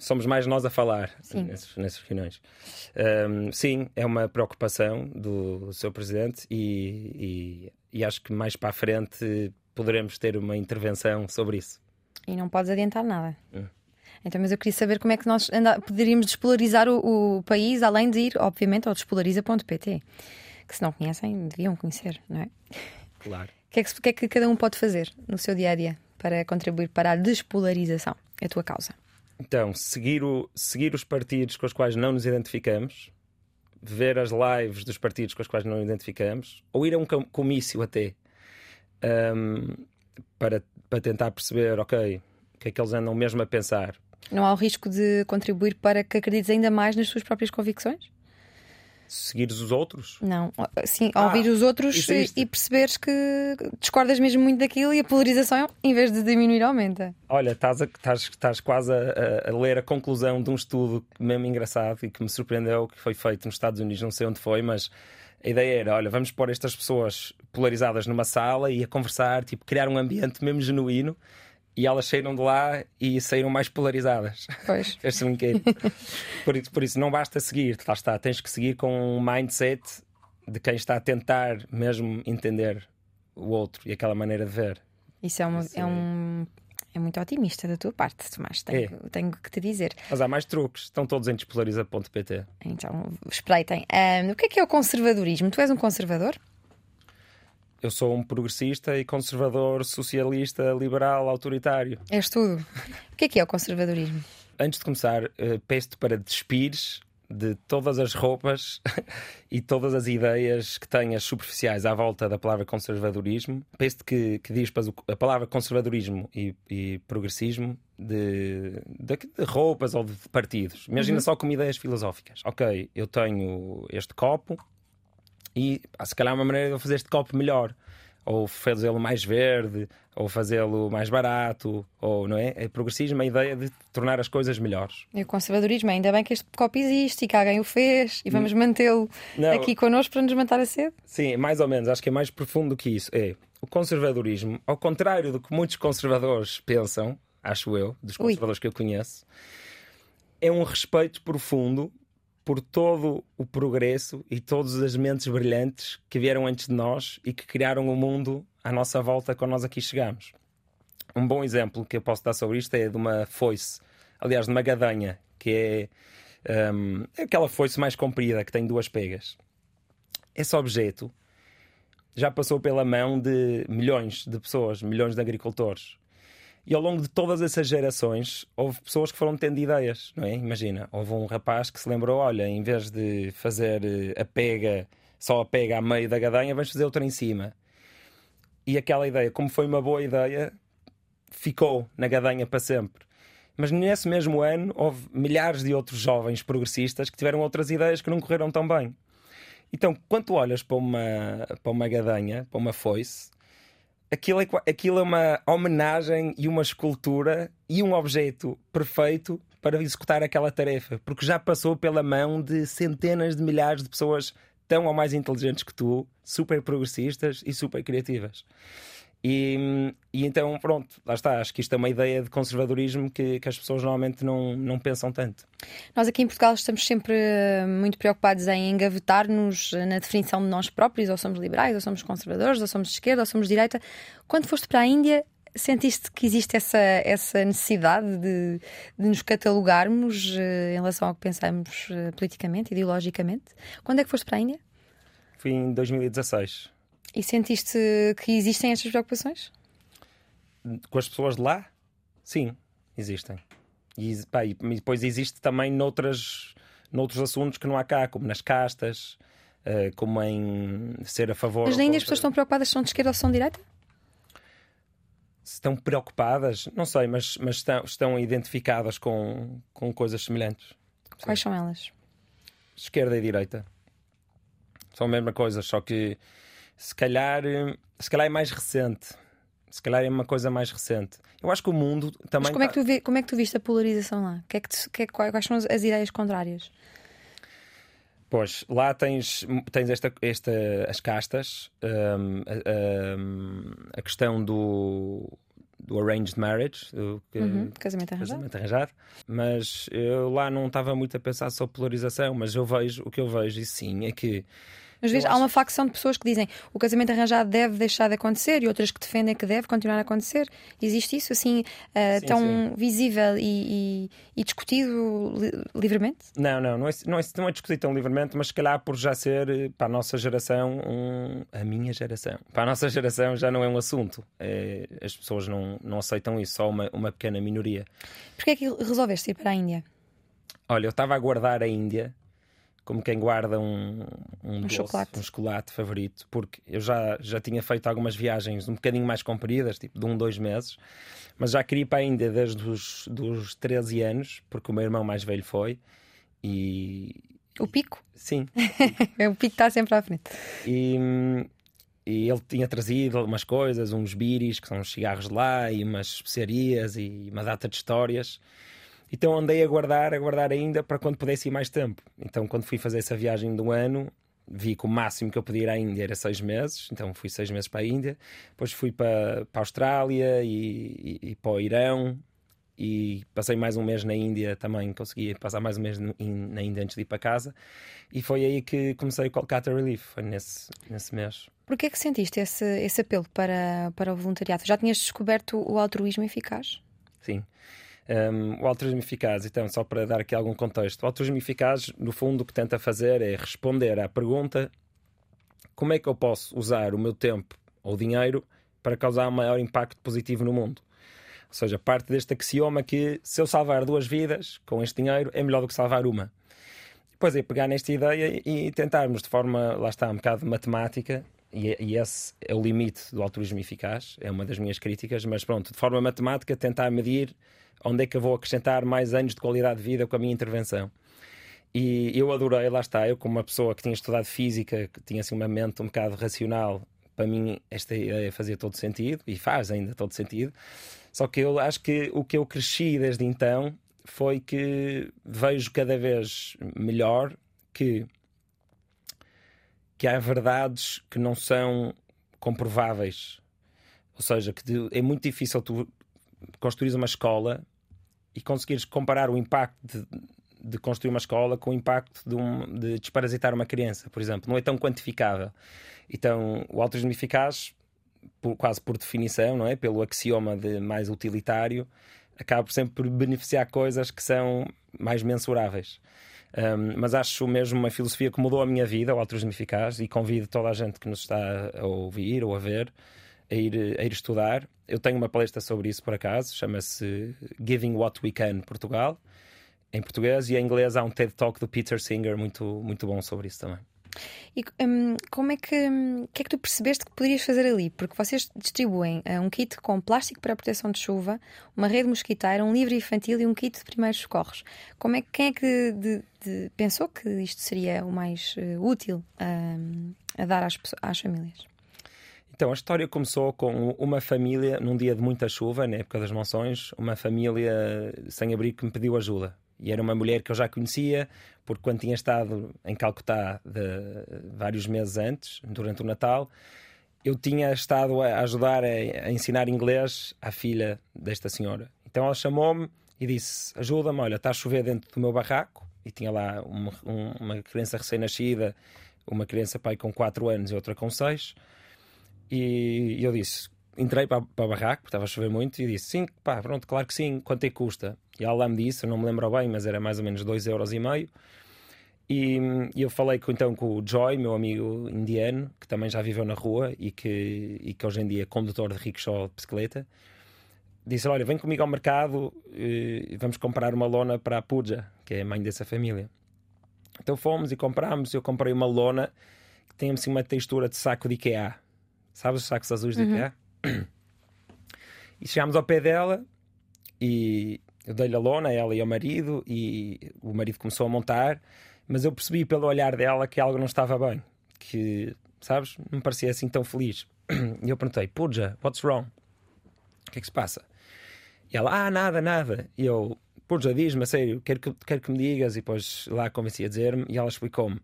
somos mais nós a falar nesses, nessas reuniões. Um, sim, é uma preocupação do, do seu presidente e, e, e, acho que mais para a frente poderemos ter uma intervenção sobre isso. E não podes adiantar nada. Hum. Então, mas eu queria saber como é que nós anda, poderíamos despolarizar o, o, país, além de ir, obviamente, ao despolariza.pt, que se não conhecem, deviam conhecer, não é? Claro. O que, é que, que, é que cada um pode fazer no seu dia a dia para contribuir para a despolarização? É a tua causa. Então, seguir, o, seguir os partidos com os quais não nos identificamos, ver as lives dos partidos com os quais não nos identificamos, ou ir a um comício até, um, para, para tentar perceber, ok, o que é que eles andam mesmo a pensar. Não há o risco de contribuir para que acredites ainda mais nas suas próprias convicções? Seguires os outros? Não, sim, ah, ouvir os outros e, e, perceberes que discordas mesmo muito daquilo e a polarização, em vez de diminuir, aumenta. Olha, estás, a, estás, estás quase a, a, ler a conclusão de um estudo mesmo engraçado e que me surpreendeu, que foi feito nos Estados Unidos, não sei onde foi, mas a ideia era: olha, vamos pôr estas pessoas polarizadas numa sala e a conversar, tipo, criar um ambiente mesmo genuíno e elas saíram de lá e saíram mais polarizadas. Pois. este brinquedo. por, isso, por isso, não basta seguir, lá está, tens que seguir com um mindset de quem está a tentar mesmo entender o outro e aquela maneira de ver. Isso é, uma, isso é, é um. É muito otimista da tua parte, Tomás, tenho, é. tenho que te dizer. Mas há mais truques, estão todos em despolariza.pt. Então, espreitem. Um, o que é que é o conservadorismo? Tu és um conservador? Eu sou um progressista e conservador, socialista, liberal, autoritário. És tudo. O que é que é o conservadorismo? Antes de começar, eh, peço-te para despires de todas as roupas e todas as ideias que tenhas superficiais à volta da palavra conservadorismo. Peço-te que, que dispas a palavra conservadorismo e, e progressismo de, de, de, roupas ou de partidos. Imagina uhum. só como ideias filosóficas. Ok, eu tenho este copo, e se calhar uma maneira de eu fazer este copo melhor ou fazê-lo mais verde, ou fazê-lo mais barato, ou não é? É progressismo a ideia de tornar as coisas melhores. E o conservadorismo, ainda bem que este copo existe e que alguém o fez e vamos mantê-lo aqui connosco para nos manter a sede. Sim, mais ou menos, acho que é mais profundo do que isso. É o conservadorismo, ao contrário do que muitos conservadores pensam, acho eu, dos conservadores Ui. que eu conheço, é um respeito profundo por todo o progresso e todas as mentes brilhantes que vieram antes de nós e que criaram o mundo à nossa volta quando nós aqui chegamos. Um bom exemplo que eu posso dar sobre isto é de uma foice, aliás, de uma gadanha, que é, um, é aquela foice mais comprida que tem duas pegas. Esse objeto já passou pela mão de milhões de pessoas, milhões de agricultores. E ao longo de todas essas gerações, houve pessoas que foram tendo ideias, não é? Imagina, houve um rapaz que se lembrou: olha, em vez de fazer eh, a pega, só a pega a meio da gadanha, vamos fazer outra em cima. E aquela ideia, como foi uma boa ideia, ficou na gadanha para sempre. Mas nesse mesmo ano, houve milhares de outros jovens progressistas que tiveram outras ideias que não correram tão bem. Então, quando olhas para uma, para uma gadanha, para uma foice, aquilo é, aquilo é uma homenagem e uma escultura e um objeto perfeito para executar aquela tarefa, porque já passou pela mão de centenas de milhares de pessoas tão ou mais inteligentes que tu, super progressistas e super criativas. E, e, então, pronto, lá está. Acho que isto é uma ideia de conservadorismo que, que, as pessoas normalmente não, não pensam tanto. Nós aqui em Portugal estamos sempre eh, muito preocupados em engavetar-nos na definição de nós próprios, ou somos liberais, ou somos conservadores, ou somos de esquerda, ou somos de direita. Quando foste para a Índia, sentiste que existe essa, essa necessidade de, de nos catalogarmos uh, em relação ao que pensamos politicamente, ideologicamente? Quando é que foste para a Índia? Fui em 2016. E sentiste que existem estas preocupações? Com as pessoas de lá? Sim, existem. E, pá, e depois existe também noutras, noutros assuntos que não há cá, como nas castas, uh, como em ser a favor. Mas ainda as pessoas estão preocupadas se são de esquerda ou se são de direita? Estão preocupadas? Não sei, mas, mas estão, estão identificadas com, com coisas semelhantes. Quais Sim. são elas? Esquerda e direita. São a mesma coisa, só que se calhar, se calhar é mais recente. Se calhar é uma coisa mais recente. Eu acho que o mundo também. Mas como, é, que tu vê, como é que tu viste a polarização lá? Que é que, te, que é, quais são as, as, ideias contrárias? Pois, lá tens, tens esta, esta, as castas, um, um, a questão do, do arranged marriage, do que, uhum, casamento, arranjado. casamento arranjado. Mas eu lá não estava muito a pensar sobre polarização, mas eu vejo, o que eu vejo, e sim, é que mas vezes há uma facção de pessoas que dizem o casamento arranjado deve deixar de acontecer e outras que defendem que deve continuar a acontecer. Existe isso assim uh, sim, tão sim. visível e, e, e discutido li livremente? Não, não, não é, não, é, não é discutido tão livremente, mas se calhar por já ser eh, para a nossa geração, um, a minha geração, para a nossa geração já não é um assunto. É, as pessoas não, não aceitam isso, só uma, uma pequena minoria. Porquê é que resolveste ir para a Índia? Olha, eu estava a guardar a Índia como quem guarda um, um, um doce, chocolate. um chocolate favorito, porque eu já, já tinha feito algumas viagens um bocadinho mais compridas, tipo de um, dois meses, mas já queria ir para a Índia desde os dos 13 anos, porque o meu irmão mais velho foi. E. O pico? Sim. o pico está sempre à frente. E, e ele tinha trazido algumas coisas, uns biris, que são os cigarros de lá, e umas especiarias e uma data de histórias. Então andei a guardar, a guardar ainda para quando pudesse ir mais tempo. Então, quando fui fazer essa viagem um ano, vi que o máximo que eu podia ir à Índia era seis meses, então fui seis meses para a Índia. Depois fui para, para a Austrália e, e, e para o Irão. E passei mais um mês na Índia também, consegui passar mais um mês na Índia antes de ir para casa. E foi aí que comecei o Kolkata Relief, foi nesse, nesse mês. Porquê é que sentiste esse, esse apelo para, para o voluntariado? Já tinhas descoberto o altruísmo eficaz? Sim. Um, o altruísmo eficaz, então, só para dar aqui algum contexto, o altruísmo eficaz, no fundo, o que tenta fazer é responder à pergunta: como é que eu posso usar o meu tempo ou dinheiro para causar um maior impacto positivo no mundo? Ou seja, parte deste axioma que se eu salvar duas vidas com este dinheiro é melhor do que salvar uma. Depois é pegar nesta ideia e tentarmos de forma, lá está, um bocado matemática, e, e esse é o limite do altruísmo eficaz, é uma das minhas críticas, mas pronto, de forma matemática, tentar medir onde é que eu vou acrescentar mais anos de qualidade de vida com a minha intervenção. E eu adorei, lá está, eu como uma pessoa que tinha estudado física, que tinha assim uma mente um bocado racional, para mim esta ideia fazia todo sentido, e faz ainda todo sentido. Só que eu acho que o que eu cresci desde então foi que vejo cada vez melhor que, que há verdades que não são comprováveis. Ou seja, que é muito difícil tu construir uma escola e conseguires comparar o impacto de, de construir uma escola com o impacto de, um, de desparasitar uma criança, por exemplo. Não é tão quantificável. Então, o altruísmo eficaz, por, quase por definição, não é? pelo axioma de mais utilitário, acaba por sempre por beneficiar coisas que são mais mensuráveis. Um, mas acho mesmo uma filosofia que mudou a minha vida, o altruísmo eficaz, e convido toda a gente que nos está a ouvir ou a ver a ir, a ir estudar. Eu tenho uma palestra sobre isso, por acaso, chama-se Giving What We Can Portugal, em português, e em inglês há um TED Talk do Peter Singer muito, muito bom sobre isso também. E um, como é que, um, que é que tu percebeste que poderias fazer ali? Porque vocês distribuem uh, um kit com plástico para proteção de chuva, uma rede mosquiteira, um livro infantil e um kit de primeiros socorros. Como é, quem é que de, de, pensou que isto seria o mais uh, útil uh, a dar às, às famílias? Então, a história começou com uma família, num dia de muita chuva, na época das monções, uma família sem abrigo que me pediu ajuda. E era uma mulher que eu já conhecia, porque quando tinha estado em Calcutá vários meses antes, durante o Natal, eu tinha estado a ajudar a ensinar inglês à filha desta senhora. Então ela chamou-me e disse: Ajuda-me, olha, está a chover dentro do meu barraco. E tinha lá uma, uma criança recém-nascida, uma criança pai com 4 anos e outra com 6. E eu disse: Entrei para, para o barraco, porque estava a chover muito, e disse: Sim, pá, pronto, claro que sim, quanto é que custa? E ela me disse, eu não me lembro bem, mas era mais ou menos 2,5 euros. E meio. E, eu falei com, então com o Joy, meu amigo indiano, que também já viveu na rua e que, e que hoje em dia é condutor de rickshaw de bicicleta. Disse: Olha, vem comigo ao mercado e vamos comprar uma lona para a Puja, que é a mãe dessa família. Então fomos e comprámos. Eu comprei uma lona que tem assim uma textura de saco de Ikea. Sabes os sacos azuis de uhum. Ikea? E chegámos ao pé dela e eu dei-lhe a lona, ela e ao marido, e o marido começou a montar mas eu percebi pelo olhar dela que algo não estava bem, que, sabes, não me parecia assim tão feliz. E eu perguntei, Puja, what's wrong? O que é que se passa? E ela, ah, nada, nada. E eu, Puja, diz-me a sério, quero que, quero que me digas. E depois lá convenci a dizer-me, e ela explicou-me: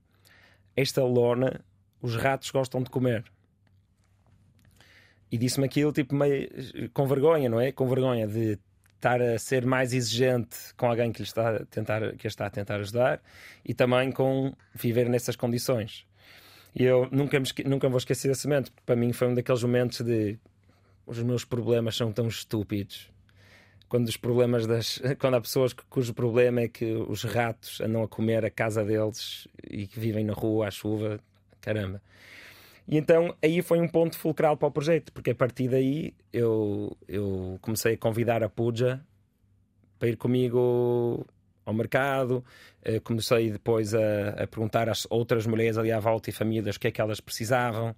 Esta lona, os ratos gostam de comer. E disse-me aquilo, tipo, meio com vergonha, não é? Com vergonha de estar a ser mais exigente com alguém que lhe está a tentar, que está a tentar ajudar e também com viver nessas condições. E eu nunca, me, nunca vou esquecer desse momento, porque para mim foi um daqueles momentos de os meus problemas são tão estúpidos. Quando os problemas das. Quando há pessoas cujo problema é que os ratos andam a comer a casa deles e que vivem na rua à chuva, caramba. E então aí foi um ponto fulcral para o projeto, porque a partir daí eu, eu comecei a convidar a Puja para ir comigo ao mercado. Eh, comecei depois a, a perguntar às outras mulheres ali à volta e famílias o que é que elas precisavam.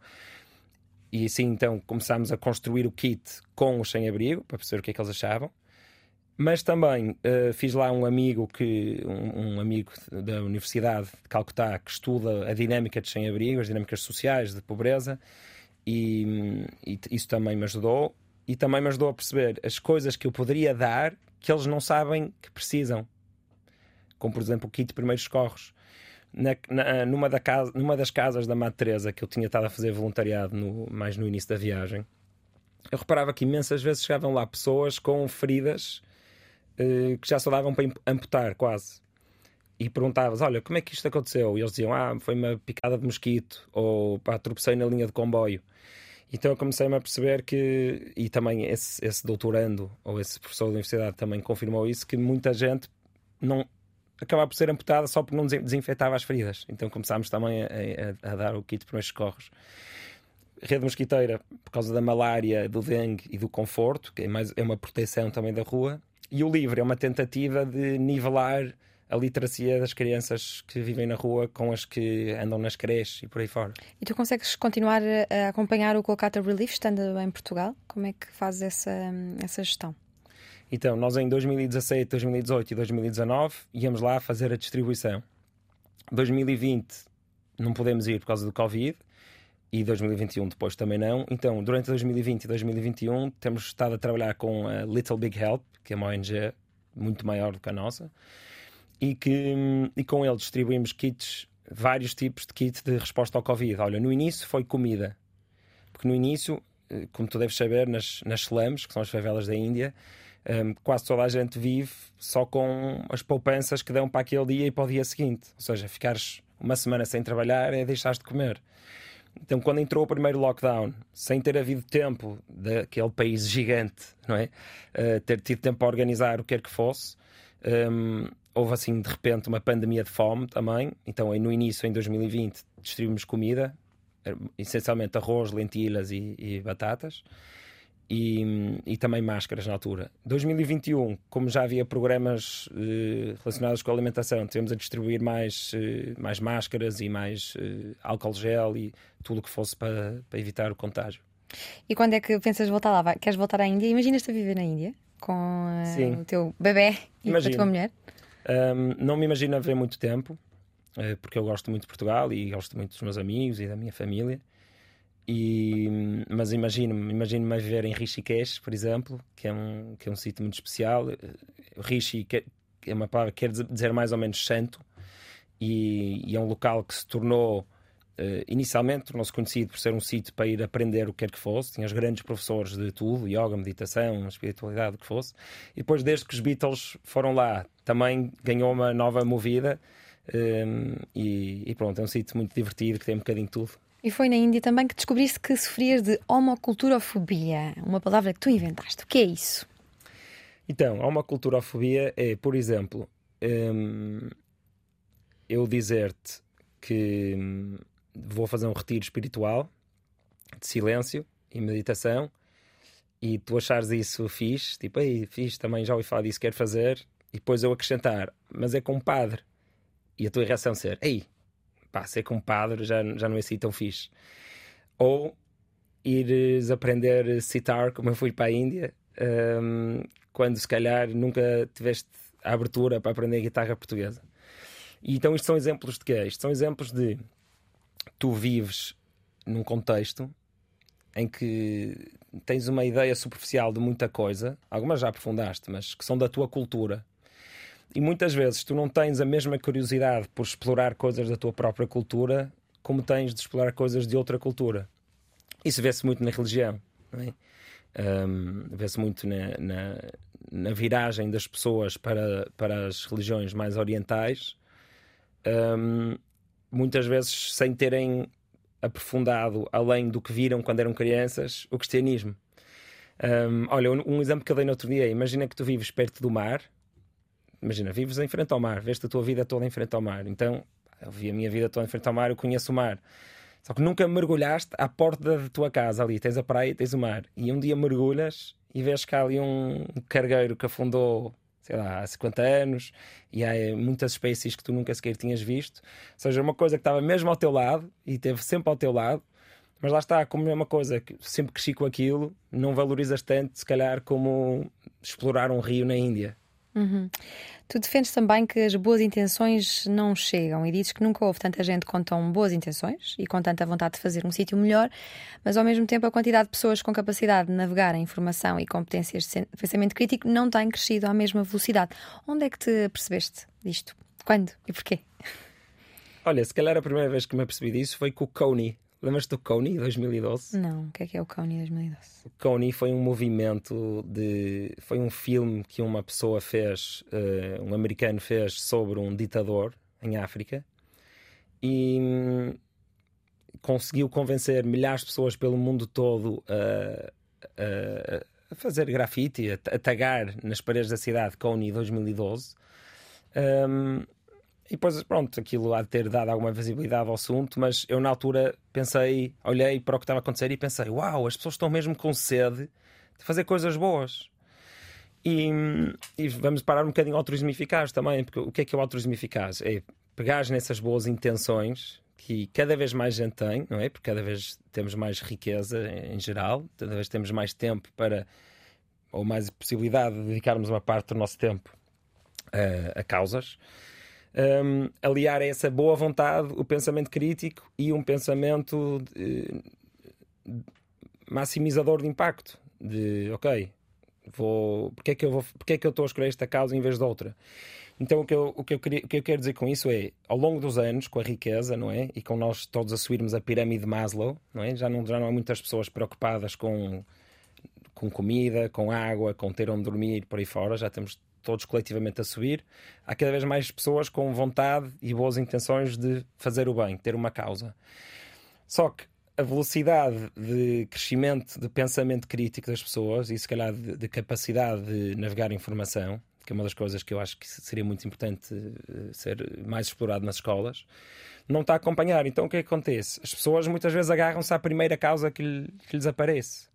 E assim então começámos a construir o kit com o sem-abrigo para perceber o que é que eles achavam. Mas também uh, fiz lá um amigo que um, um, amigo da Universidade de Calcutá que estuda a dinâmica de sem-abrigo, as dinâmicas sociais de pobreza, e, e, isso também me ajudou. E também me ajudou a perceber as coisas que eu poderia dar que eles não sabem que precisam, como por exemplo o kit de primeiros socorros. Na, na, numa, da casa, numa das casas da Madre Teresa que eu tinha estado a fazer voluntariado no, mais no início da viagem, eu reparava que imensas vezes chegavam lá pessoas com feridas uh, que já só davam para amputar quase. E perguntavas: Olha, como é que isto aconteceu? E eles diziam: Ah, foi uma picada de mosquito, ou pá, tropecei na linha de comboio. Então eu comecei-me a perceber que, e também esse, esse doutorando, ou esse professor da universidade também confirmou isso, que muita gente não acabava por ser amputada só porque não desinfetava as feridas. Então começámos também a, a, a dar o kit para os socorros. Rede mosquiteira, por causa da malária, do dengue e do conforto, que é, mais, é uma proteção também da rua. E o livro é uma tentativa de nivelar a literacia das crianças que vivem na rua com as que andam nas creches e por aí fora. E tu consegues continuar a acompanhar o Kolkata Relief estando em Portugal? Como é que fazes essa, essa gestão? Então, nós em 2017, 2018 e 2019 íamos lá fazer a distribuição. 2020 não podemos ir por causa do Covid e 2021 depois também não. Então, durante 2020 e 2021 temos estado a trabalhar com a Little Big Help, que é uma ONG muito maior do que a nossa, e que e com ele distribuímos kits, vários tipos de kits de resposta ao Covid. Olha, no início foi comida, porque no início, eh, como tu deves saber, nas, nas slums, que são as favelas da Índia, um, ehm, quase toda a gente vive só com as poupanças que dão para aquele dia e para o dia seguinte. Ou seja, ficares uma semana sem trabalhar é deixar de comer. Então, quando entrou o primeiro lockdown, sem ter havido tempo daquele país gigante, não é? Uh, ter tido tempo para organizar o que quer que fosse, um, ehm, houve assim de repente uma pandemia de fome também. Então, no início, em 2020, distribuímos comida, essencialmente arroz, lentilhas e, e batatas e, e, também máscaras na altura. 2021, como já havia programas eh, relacionados com a alimentação, tivemos a distribuir mais, eh, mais máscaras e mais eh, álcool gel e tudo o que fosse para, para evitar o contágio. E quando é que pensas voltar lá? Queres voltar à Índia? Imaginas-te a viver na Índia com o teu bebê e Imagino. com a tua mulher? Um, não me imagino a viver muito tempo, porque eu gosto muito de Portugal e gosto muito dos meus amigos e da minha família. E, mas imagino-me imagino a viver em Rishikesh, por exemplo, que é um, que é um sítio muito especial. Rishi que é uma palavra que quer dizer mais ou menos santo, e, e é um local que se tornou Uh, inicialmente tornou-se conhecido por ser um sítio para ir aprender o que quer que fosse. Tinha os grandes professores de tudo, yoga, meditação, espiritualidade, o que fosse. E depois, desde que os Beatles foram lá, também ganhou uma nova movida. Um, e, e, pronto, é um sítio muito divertido que tem um bocadinho de tudo. E foi na Índia também que descobriste que sofrias de homoculturofobia, uma palavra que tu inventaste. O que é isso? Então, homoculturofobia é, por exemplo, um, eu dizer-te que hum, vou fazer um retiro espiritual de silêncio e meditação e tu achares isso fixe, tipo, aí, fixe, também já ouvi falar disso, quero fazer, e depois eu acrescentar, mas é com um padre, e a tua reação ser, ei, pá, ser com um padre já, já não é assim tão fixe. Ou ires aprender citar, como eu fui para a Índia, um, quando se calhar nunca tiveste a abertura para aprender guitarra portuguesa. E então isto são exemplos de quê? Isto são exemplos de tu vives num contexto em que tens uma ideia superficial de muita coisa, algumas já aprofundaste, mas que são da tua cultura. E muitas vezes tu não tens a mesma curiosidade por explorar coisas da tua própria cultura como tens de explorar coisas de outra cultura. Isso vê-se muito na religião. É? Um, vê-se muito na, na, na, viragem das pessoas para, para as religiões mais orientais. Um, muitas vezes sem terem aprofundado, além do que viram quando eram crianças, o cristianismo. Um, olha, um exemplo que eu dei no outro dia imagina que tu vives perto do mar, imagina, vives em frente ao mar, vês a tua vida toda em frente ao mar, então eu vi a minha vida toda em frente ao mar, eu conheço o mar. Só que nunca mergulhaste à porta da tua casa ali, tens a praia e tens o mar. E um dia mergulhas e vês que há ali um cargueiro que afundou sei lá, há 50 anos e há eh, muitas espécies que tu nunca sequer tinhas visto. Ou seja, uma coisa que estava mesmo ao teu lado e esteve sempre ao teu lado, mas lá está, como é uma coisa que sempre cresci com aquilo, não valorizas tanto, se calhar, como explorar um rio na Índia. Uhum. Tu defendes também que as boas intenções não chegam e dizes que nunca houve tanta gente com tão boas intenções e com tanta vontade de fazer um sítio melhor, mas ao mesmo tempo a quantidade de pessoas com capacidade de navegar a informação e competências de pensamento crítico não tem crescido à mesma velocidade. Onde é que te percebeste disto? Quando e porquê? Olha, se calhar a primeira vez que me apercebi disso foi com o Coney Lembras-te do Coney 2012? Não, o que é que é o Coney 2012? O Coney foi um movimento de. Foi um filme que uma pessoa fez, uh, um americano fez sobre um ditador em África e hum, conseguiu convencer milhares de pessoas pelo mundo todo a, a, a fazer grafite, a, a, tagar nas paredes da cidade Coney 2012. Um, e depois, pronto, aquilo há de ter dado alguma visibilidade ao assunto, mas eu na altura pensei, olhei para o que estava a acontecer e pensei: uau, as pessoas estão mesmo com sede de fazer coisas boas. E, e vamos parar um bocadinho ao altruísmo eficaz também, porque o que é que é o altruísmo eficaz? É pegar nessas boas intenções que cada vez mais gente tem, não é? Porque cada vez temos mais riqueza em geral, cada vez temos mais tempo para, ou mais possibilidade de dedicarmos uma parte do nosso tempo a, a causas um, aliar essa boa vontade o pensamento crítico e um pensamento de, maximizador de impacto. De, ok, vou, porque, é que eu vou, porque é que eu estou a escolher esta causa em vez de outra? Então, o que, eu, o, que eu queria, o que eu quero dizer com isso é, ao longo dos anos, com a riqueza, não é? E com nós todos subirmos a pirâmide de Maslow, não é? Já não, já não há muitas pessoas preocupadas com, com comida, com água, com ter onde dormir, por aí fora. Já temos todos coletivamente a subir, há cada vez mais pessoas com vontade e boas intenções de fazer o bem, ter uma causa. Só que a velocidade de crescimento de pensamento crítico das pessoas e se calhar de, de capacidade de navegar informação, que é uma das coisas que eu acho que seria muito importante eh, ser mais explorado nas escolas, não está a acompanhar. Então o que é que acontece? As pessoas muitas vezes agarram-se à primeira causa que, lhe, que lhes aparece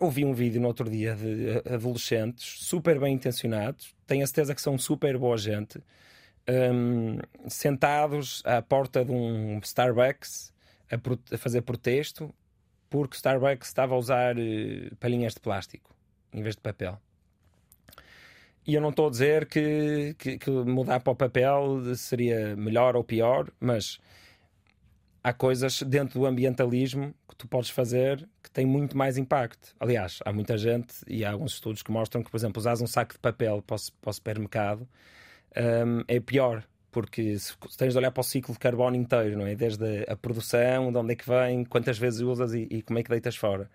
ouvi um vídeo no outro dia de adolescentes super bem intencionados, tenho a certeza que são super boa gente, um, sentados à porta de um Starbucks a, a, fazer protesto porque Starbucks estava a usar uh, palhinhas de plástico em vez de papel. E eu não estou a dizer que, que, que mudar para o papel seria melhor ou pior, mas há coisas dentro do ambientalismo que tu podes fazer que têm muito mais impacto. Aliás, há muita gente e há alguns estudos que mostram que, por exemplo, usar um saco de papel para o, supermercado um, é pior porque se tens de olhar para o ciclo de carbono inteiro, não é? Desde a produção, de onde é que vem, quantas vezes usas e, e como é que deitas fora.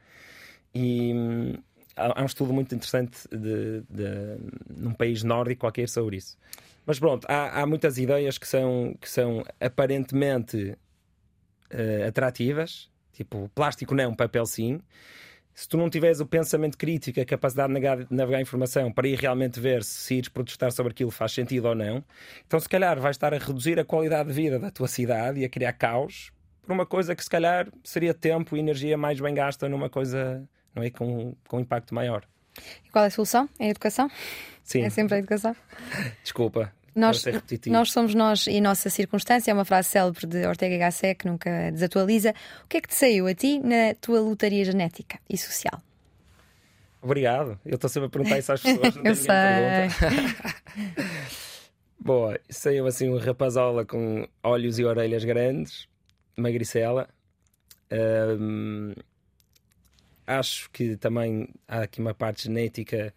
E hum, há, há, um estudo muito interessante de, de, num país nórdico qualquer sobre isso. Mas pronto, há, há muitas ideias que são, que são aparentemente uh, atrativas, tipo plástico não, papel sim se tu não tiveres o pensamento crítico, a capacidade de navegar, navegar informação para ir realmente ver se ires protestar sobre aquilo faz sentido ou não, então se calhar vais estar a reduzir a qualidade de vida da tua cidade e a criar caos por uma coisa que se calhar seria tempo e energia mais bem gasta numa coisa não é, com, com impacto maior. E qual é a solução? É a educação? Sim. É sempre a educação? Desculpa, nós, nós somos nós e nossa circunstância, é uma frase célebre de Ortega Gasset que nunca desatualiza. O que é que te saiu a ti na tua lutaria genética e social? Obrigado. Eu estou sempre a perguntar isso às pessoas. Eu sei. Boa, saiu assim um rapazola com olhos e orelhas grandes, magricela. Um, acho que também há aqui uma parte genética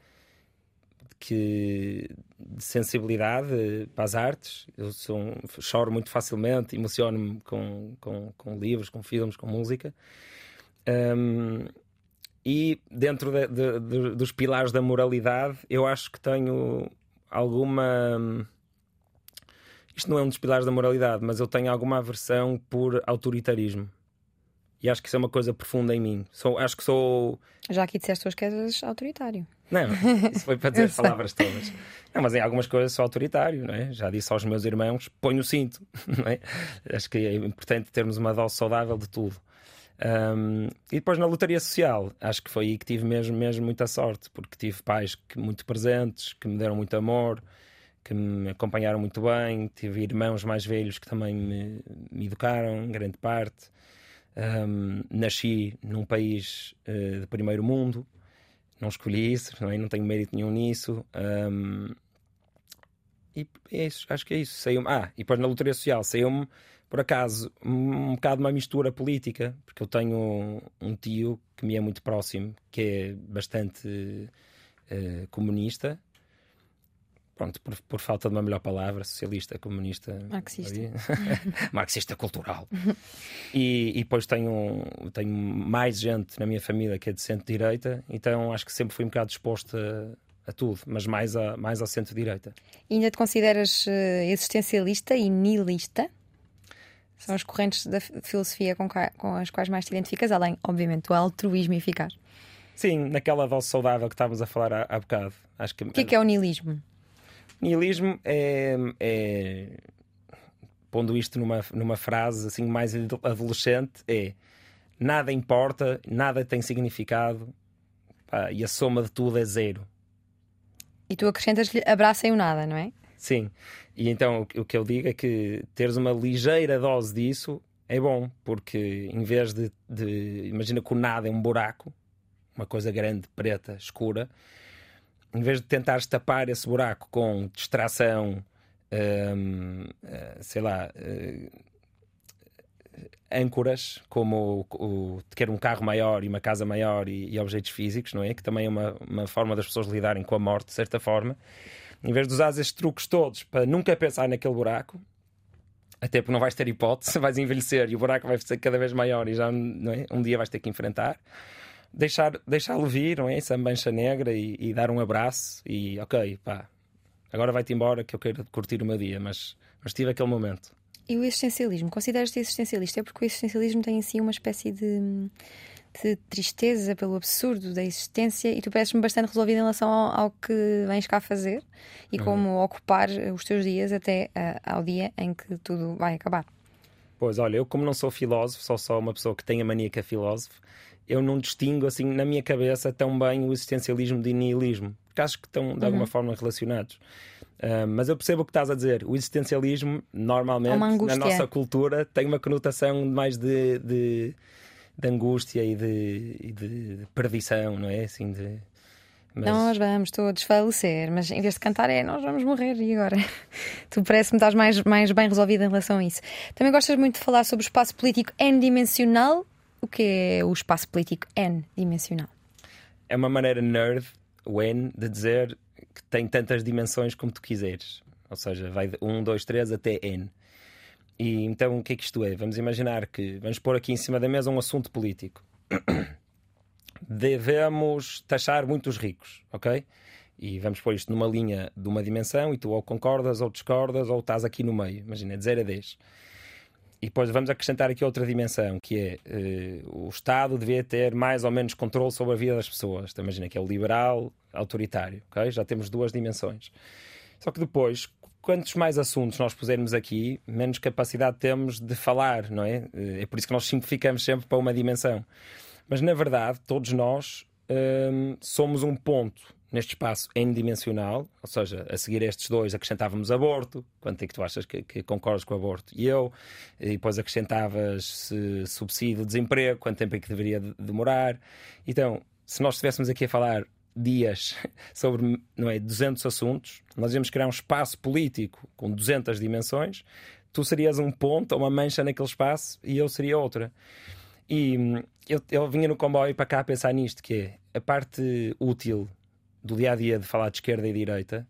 que de sensibilidade para as artes. Eu sou choro muito facilmente, emociono-me com, com, com, livros, com filmes, com música. Um, e dentro de, de, de, dos pilares da moralidade, eu acho que tenho alguma. Isto não é um dos pilares da moralidade, mas eu tenho alguma aversão por autoritarismo. E acho que isso é uma coisa profunda em mim. Sou, acho que sou. Já aqui disseste hoje que és autoritário. Não, isso foi para dizer palavras todas. Não, mas em algumas coisas sou autoritário, não é? Já disse aos meus irmãos: ponho o cinto, não é? Acho que é importante termos uma dose saudável de tudo. Um, e depois na lotaria social, acho que foi aí que tive mesmo, mesmo muita sorte, porque tive pais que, muito presentes, que me deram muito amor, que me acompanharam muito bem, tive irmãos mais velhos que também me, me educaram, em grande parte. Um, nasci num país uh, de primeiro mundo, não escolhi isso, não, é? não tenho mérito nenhum nisso. Um, e é isso, acho que é isso. Saiu ah, e depois na loteria social saiu-me, por acaso, um, um bocado uma mistura política, porque eu tenho um tio que me é muito próximo, que é bastante uh, comunista, pronto, por, por, falta de uma melhor palavra, socialista, comunista, marxista, marxista cultural. e, e, depois tenho, tenho mais gente na minha família que é de centro-direita, então acho que sempre fui um bocado disposto a, a tudo, mas mais, a, mais ao centro-direita. E ainda te consideras uh, existencialista e nihilista? São as correntes da filosofia com, com as quais mais te identificas, além, obviamente, do altruísmo eficaz. Sim, naquela dose saudável que estávamos a falar há, há bocado. Acho que... O que é, que é o nihilismo? Nihilismo é, é, pondo isto numa, numa frase assim mais adolescente, é nada importa, nada tem significado pá, e a soma de tudo é zero. E tu acrescentas-lhe abracem o nada, não é? Sim. E então o que eu digo é que teres uma ligeira dose disso é bom, porque em vez de, de imagina que o nada é um buraco, uma coisa grande, preta, escura, em vez de tentares tapar esse buraco com distração, hum, eh, sei lá, uh, âncoras, como o, o, um carro maior e uma casa maior e, e, objetos físicos, não é? Que também é uma, uma forma das pessoas lidarem com a morte, de certa forma. Em vez de usar estes truques todos para nunca pensar naquele buraco, até porque não vais ter hipótese, vais envelhecer e o buraco vai ser cada vez maior e já é? um dia vais ter que enfrentar deixar, deixá-lo vir, não é? Essa mancha negra e, e, dar um abraço e ok, pá, agora vai-te embora que eu quero curtir o meu dia, mas, mas tive aquele momento. E o existencialismo? Consideras-te existencialista? É porque o existencialismo tem em si uma espécie de, de tristeza pelo absurdo da existência e tu pareces-me bastante resolvido em relação ao, ao, que vens cá fazer e uhum. como uhum. ocupar os teus dias até uh, ao dia em que tudo vai acabar. Pois, olha, eu como não sou filósofo, sou só uma pessoa que tem a mania que é filósofo, eu não distingo assim na minha cabeça tão bem o existencialismo de nihilismo, porque acho que estão de alguma uhum. forma relacionados. Uh, mas eu percebo o que estás a dizer. O existencialismo, normalmente, na nossa cultura, tem uma conotação mais de, de, de angústia e de, e de, perdição, não é? Assim, de, mas... Nós vamos todos falecer, mas em vez de cantar é nós vamos morrer e agora? tu parece-me estás mais, mais bem resolvida em relação a isso. Também gostas muito de falar sobre o espaço político n-dimensional o que é o espaço político N-dimensional? É uma maneira nerd, o N, de dizer que tem tantas dimensões como tu quiseres. ou seja, vai de 1, 2, 3 até N. E então o que é que isto é? Vamos imaginar que vamos pôr aqui em cima da mesa um assunto político. Devemos taxar muitos ricos, ok? E vamos pôr isto numa linha de uma dimensão e tu ou concordas ou discordas ou estás aqui no meio, imagina, de 0 a 10. E depois vamos acrescentar aqui outra dimensão, que é uh, o Estado devia ter mais ou menos controle sobre a vida das pessoas. Então, imagina que é o liberal, autoritário? Já temos duas dimensões. Só que depois, quantos mais assuntos nós pusermos aqui, menos capacidade temos de falar, não é? Eh, é por isso que nós simplificamos sempre para uma dimensão. Mas, na verdade, todos nós um, somos um ponto neste espaço n-dimensional, ou seja, a seguir estes dois acrescentávamos aborto, quanto é que tu achas que, que concordas com o aborto? E eu, e depois acrescentavas se, subsídio de desemprego, quanto tempo é que deveria demorar. Então, se nós estivéssemos aqui a falar dias sobre não é, 200 assuntos, nós íamos criar um espaço político com 200 dimensões, tu serias um ponto ou uma mancha naquele espaço e eu seria outra. E hum, eu, eu vinha no comboio para cá a pensar nisto, que é a parte útil do dia a dia de falar de esquerda e direita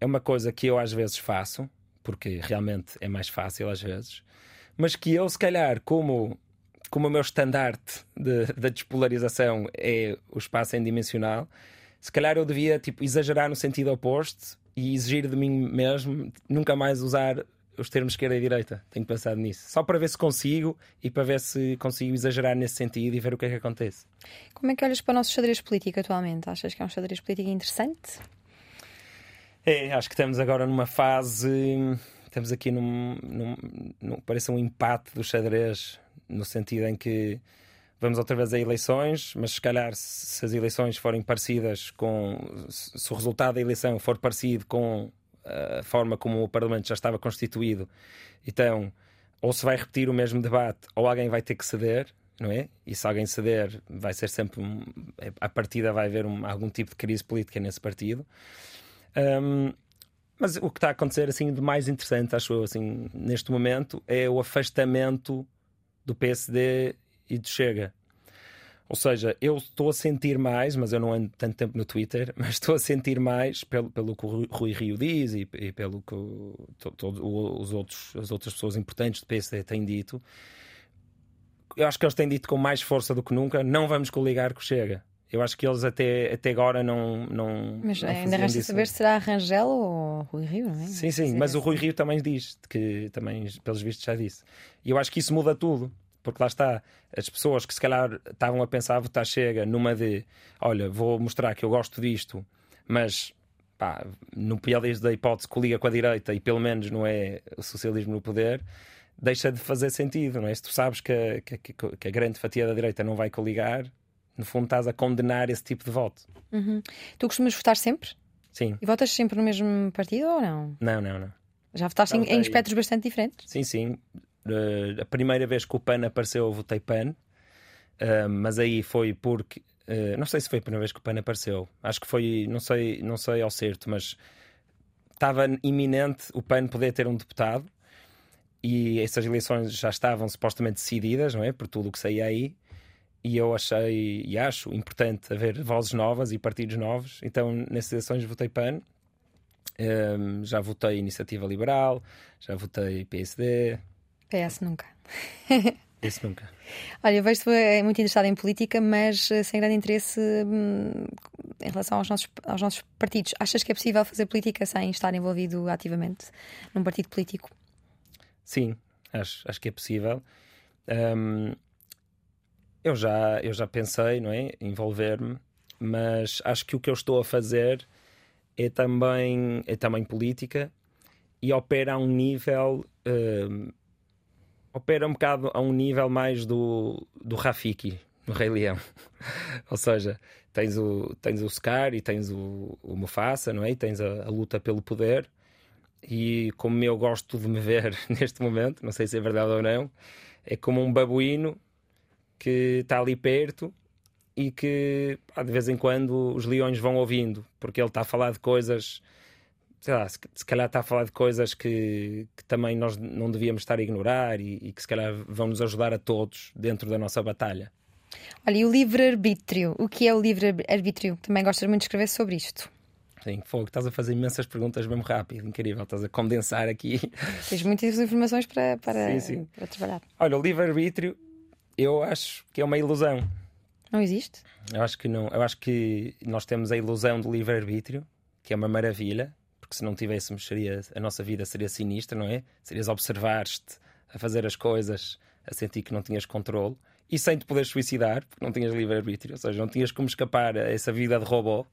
é uma coisa que eu às vezes faço, porque realmente é mais fácil às vezes, mas que eu, se calhar, como, como o meu estandarte da de, despolarização é o espaço n-dimensional, se calhar eu devia tipo, exagerar no sentido oposto e exigir de mim mesmo nunca mais usar os termos esquerda e direita. Tenho pensado nisso. Só para ver se consigo e para ver se consigo exagerar nesse sentido e ver o que é que acontece. Como é que olhas para o nosso xadrez político atualmente? Achas que é um xadrez político interessante? É, acho que estamos agora numa fase. Estamos aqui num, num, num. Parece um empate do xadrez, no sentido em que vamos outra vez a eleições, mas se calhar se as eleições forem parecidas com. Se o resultado da eleição for parecido com a forma como o Parlamento já estava constituído, então ou se vai repetir o mesmo debate ou alguém vai ter que ceder, não é? E se alguém ceder, vai ser sempre um, a partida vai haver um, algum tipo de crise política nesse partido. Um, mas o que está a acontecer assim de mais interessante, acho eu, assim, neste momento, é o afastamento do PSD e do Chega. Ou seja, eu estou a sentir mais, mas eu não ando tanto tempo no Twitter, mas estou a sentir mais pelo, pelo que o Rui Rio diz e, e pelo que todos os outros, as outras pessoas importantes do PSD têm dito. Eu acho que eles têm dito com mais força do que nunca: não vamos coligar com o Chega. Eu acho que eles até, até agora não. não mas não ainda resta saber se será Rangel ou Rui Rio, não é? Sim, sim, mas o Rui Rio também diz, que também, pelos vistos, já disse. E eu acho que isso muda tudo. Porque lá está, as pessoas que se calhar estavam a pensar votar chega numa de olha, vou mostrar que eu gosto disto, mas pá, no pior da hipótese coliga com a direita e pelo menos não é o socialismo no poder, deixa de fazer sentido, não é? Se tu sabes que a, que, que a grande fatia da direita não vai coligar, no fundo estás a condenar esse tipo de voto. Uhum. Tu costumas votar sempre? Sim. E votas sempre no mesmo partido ou não? Não, não, não. Já votaste em, em espectros bastante diferentes? Sim, sim. Uh, a primeira vez que o PAN apareceu, eu votei PAN, uh, mas aí foi porque. Uh, não sei se foi a primeira vez que o PAN apareceu. Acho que foi, não sei, não sei ao certo, mas estava iminente o PAN poder ter um deputado e essas eleições já estavam supostamente decididas, não é? Por tudo o que saía aí. E eu achei e acho importante haver vozes novas e partidos novos. Então, nessas eleições, votei PAN. Um, já votei Iniciativa Liberal, já votei PSD, PS nunca. Isso nunca. Olha, eu vejo-te é muito interessado em política, mas eh, sem grande interesse hum, em relação aos nossos, aos nossos partidos. Achas que é possível fazer política sem estar envolvido ativamente num partido político? Sim, acho, acho que é possível. Um, eu, já, eu já pensei, não é? Envolver-me, mas acho que o que eu estou a fazer é também, é também política e opera a um nível. Um, opera um bocado a um nível mais do, do Rafiki, no Rei Leão. Ou seja, tens o, tens o Scar e tens o, o Mufasa, não é? E tens a, a, luta pelo poder. E como eu gosto de me ver neste momento, não sei se é verdade ou não, é como um babuíno que está ali perto e que de vez em quando os leões vão ouvindo, porque ele está a falar de coisas sei lá, se, se calhar está a falar de coisas que, que também nós não devíamos estar a ignorar e, e que se calhar vão nos ajudar a todos dentro da nossa batalha. Olha, e o livre-arbítrio? O que é o livre-arbítrio? Também gostas muito de escrever sobre isto. Sim, fogo, estás a fazer imensas perguntas mesmo rápido, incrível, estás a condensar aqui. Tens muitas informações para, para, Sim, sim. para trabalhar. Olha, o livre-arbítrio, eu acho que é uma ilusão. Não existe? Eu acho que não. Eu acho que nós temos a ilusão do livre-arbítrio, que é uma maravilha, porque se não tivéssemos, seria, a nossa vida seria sinistra, não é? Serias observar-te, a fazer as coisas, a sentir que não tinhas controle e sem te poder suicidar, porque não tinhas livre-arbítrio, ou seja, não tinhas como escapar a essa vida de robô.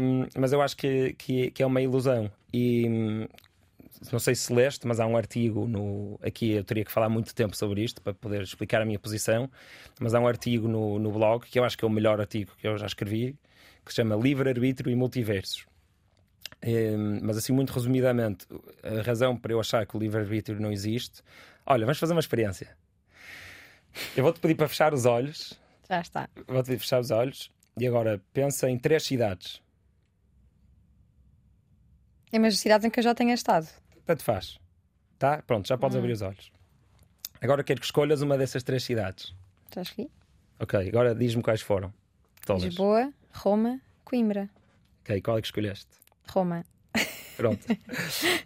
Um, mas eu acho que, que, que, é uma ilusão. E hum, não sei se leste, mas há um artigo no. Aqui eu teria que falar muito tempo sobre isto para poder explicar a minha posição. Mas há um artigo no, no blog que eu acho que é o melhor artigo que eu já escrevi, que se chama Livre-Arbítrio e Multiversos. Um, mas assim, muito resumidamente, a razão para eu achar que o livre-arbítrio não existe. Olha, vamos fazer uma experiência. Eu vou-te pedir para fechar os olhos. Já está. Vou-te pedir fechar os olhos e agora pensa em três cidades. É mas cidades em que eu já tenha estado. Tanto faz. Tá? Pronto, já podes Hum. abrir os olhos. Agora quero que escolhas uma dessas três cidades. Já escolhi. Ok, agora diz-me quais foram. Todas. Lisboa, Roma, Coimbra. Ok, qual é que escolheste? Roma. Pronto.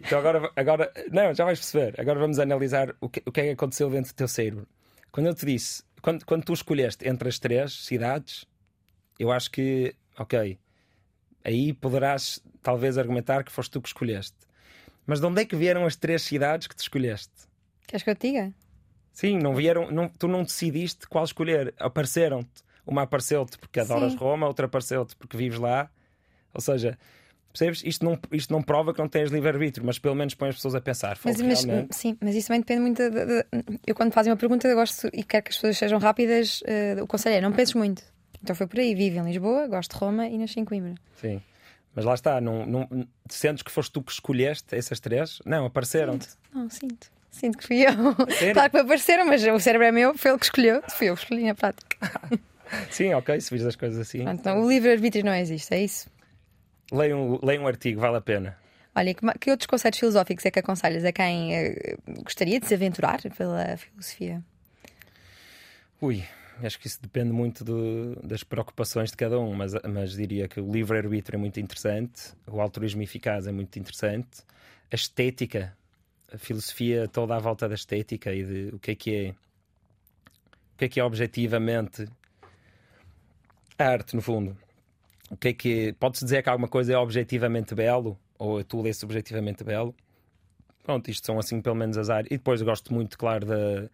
então agora, agora. Não, já vais perceber. Agora vamos analisar o que, o que é que aconteceu dentro do teu cérebro. Quando eu te disse, quando, quando tu escolheste entre as três cidades, eu acho que, ok, aí poderás talvez argumentar que foste tu que escolheste. Mas de onde é que vieram as três cidades que te escolheste? Queres que eu te diga? Sim, não vieram, não, tu não decidiste qual escolher. Apareceram-te. Uma apareceu-te porque adoras Sim. Roma, outra apareceu-te porque vives lá. Ou seja, percebes? Isto não, isto não prova que não tens livre-arbítrio, mas pelo menos põe as pessoas a pensar. Mas, mas- realmente. sim, mas isso também depende muito. de- de- eu, quando fazem uma pergunta, eu gosto e quero que as pessoas sejam rápidas. eh, o conselho é: não penses muito. Então foi por aí. Vivo em Lisboa, gosto de Roma e nasci em Coimbra. Sim. Mas lá está, não, não, sentes que foste tu que escolheste essas três? Não, apareceram-te. Não, sinto. Sinto que fui eu. Sério? Claro que me apareceram, mas o cérebro é meu, foi ele que escolheu. Fui eu que escolhi na prática. Sim, ok, se vires as coisas assim. Pronto, então, o livre-arbítrio não existe, é isso? Leia um, um artigo, vale a pena. Olha, que, que outros conceitos filosóficos é que aconselhas a quem eh, gostaria de se aventurar pela filosofia? Ui, acho que isso depende muito do- das preocupações de cada um, mas, mas diria que o livre-arbítrio é muito interessante, o altruísmo eficaz é muito interessante, a estética, a filosofia toda à volta da estética e de o que é que é, o que é que é objetivamente a arte, no fundo. O que é que pode-se dizer que alguma coisa é objetivamente belo ou tu lês subjetivamente belo? Pronto, isto são assim pelo menos as áreas. E depois gosto muito, claro, da.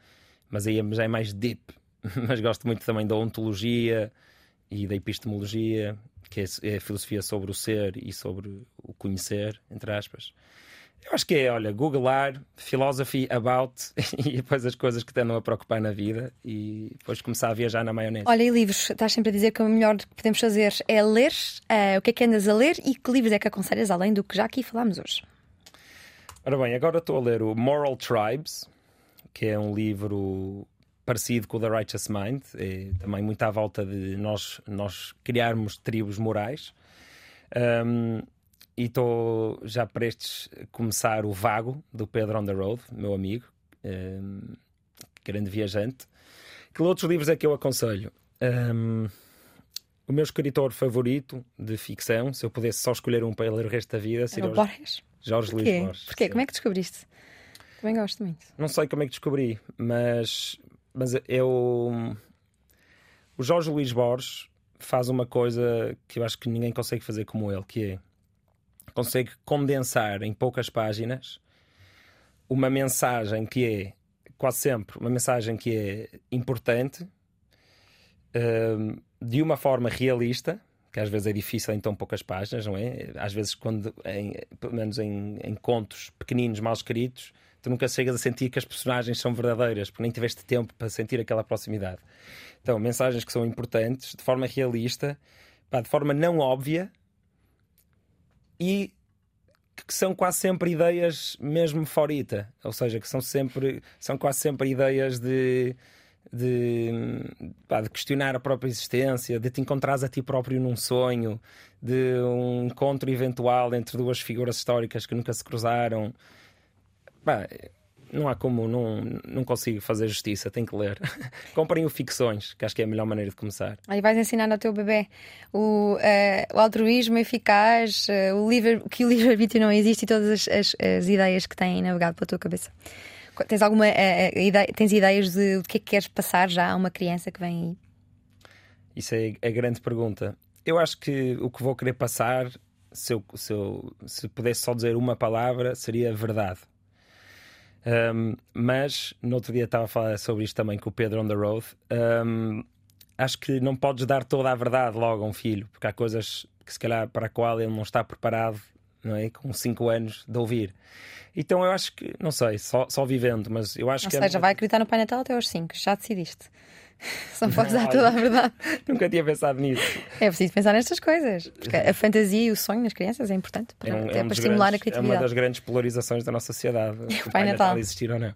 Mas aí é- já é mais deep. Mas gosto muito também da ontologia e da epistemologia, que é é a filosofia sobre o ser e sobre o conhecer, entre aspas. Eu acho que é, olha, googlar philosophy about e depois as coisas que te andam a preocupar na vida e depois começar a viajar na maionese. Olha, e livros? Estás sempre a dizer que o melhor que podemos fazer é ler. Eh, o que é que andas a ler e que livros é que aconselhas além do que já aqui falámos hoje? Ora bem, agora estou a ler o Moral Tribes, que é um livro parecido com o The Righteous Mind, é também muito à volta de nós, nós criarmos tribos morais. Um, e estou já prestes a começar o Vago, do Pedro on the Road, meu amigo, um, grande viajante. Que outros livros é que eu aconselho? Um, o meu escritor favorito de ficção, se eu pudesse só escolher um para ler o resto da vida, seria Borges. Jorge Luís? Borges. Porquê? sim. Como é que descobriste? Também gosto muito. Não sei como é que descobri, mas, mas eu. O Jorge Luís Borges faz uma coisa que eu acho que ninguém consegue fazer como ele, que é consegue condensar em poucas páginas uma mensagem que é quase sempre uma mensagem que é importante hum, de uma forma realista que às vezes é difícil em tão poucas páginas, não é? Às vezes, quando, em, pelo menos em, em contos pequeninos, mal escritos, tu nunca chegas a sentir que as personagens são verdadeiras, porque nem tiveste tempo para sentir aquela proximidade. Então, mensagens que são importantes, de forma realista, de forma não óbvia e que são quase sempre ideias mesmo forita, ou seja, que são sempre são quase sempre ideias de de, pá, de questionar a própria existência, de te encontrares a ti próprio num sonho, de um encontro eventual entre duas figuras históricas que nunca se cruzaram. Pá, não há como, não, não consigo fazer justiça, tenho que ler. Comprem o Ficções, que acho que é a melhor maneira de começar. Aí vais ensinar ao teu bebê o, uh, o altruísmo eficaz, uh, o livre, que o livre-arbítrio não existe e todas as, as, as, ideias que têm navegado pela tua cabeça. Tens alguma uh, ideia, tens ideias de, de que é que queres passar já a uma criança que vem aí? Isso é a grande pergunta. Eu acho que o que vou querer passar, se eu, se, eu, se pudesse só dizer uma palavra, seria verdade. Um, mas no outro dia estava a falar sobre isto também com o Pedro on the road. Um, acho que não podes dar toda a verdade logo a um filho, porque há coisas que se calhar para a qual ele não está preparado, não é? Com 5 anos de ouvir. Então eu acho que, não sei, só, só vivendo, mas eu acho Ou que. Ou seja, é... vai acreditar no Pai Natal até aos 5, já decidiste. Só podes dar toda a verdade. Nunca tinha pensado nisso. É preciso pensar nestas coisas. Porque a fantasia e o sonho nas crianças é importante para, é um, é um para estimular grandes, a criatividade. É uma das grandes polarizações da nossa sociedade. o Pai, Pai Natal. Natal existir ou não.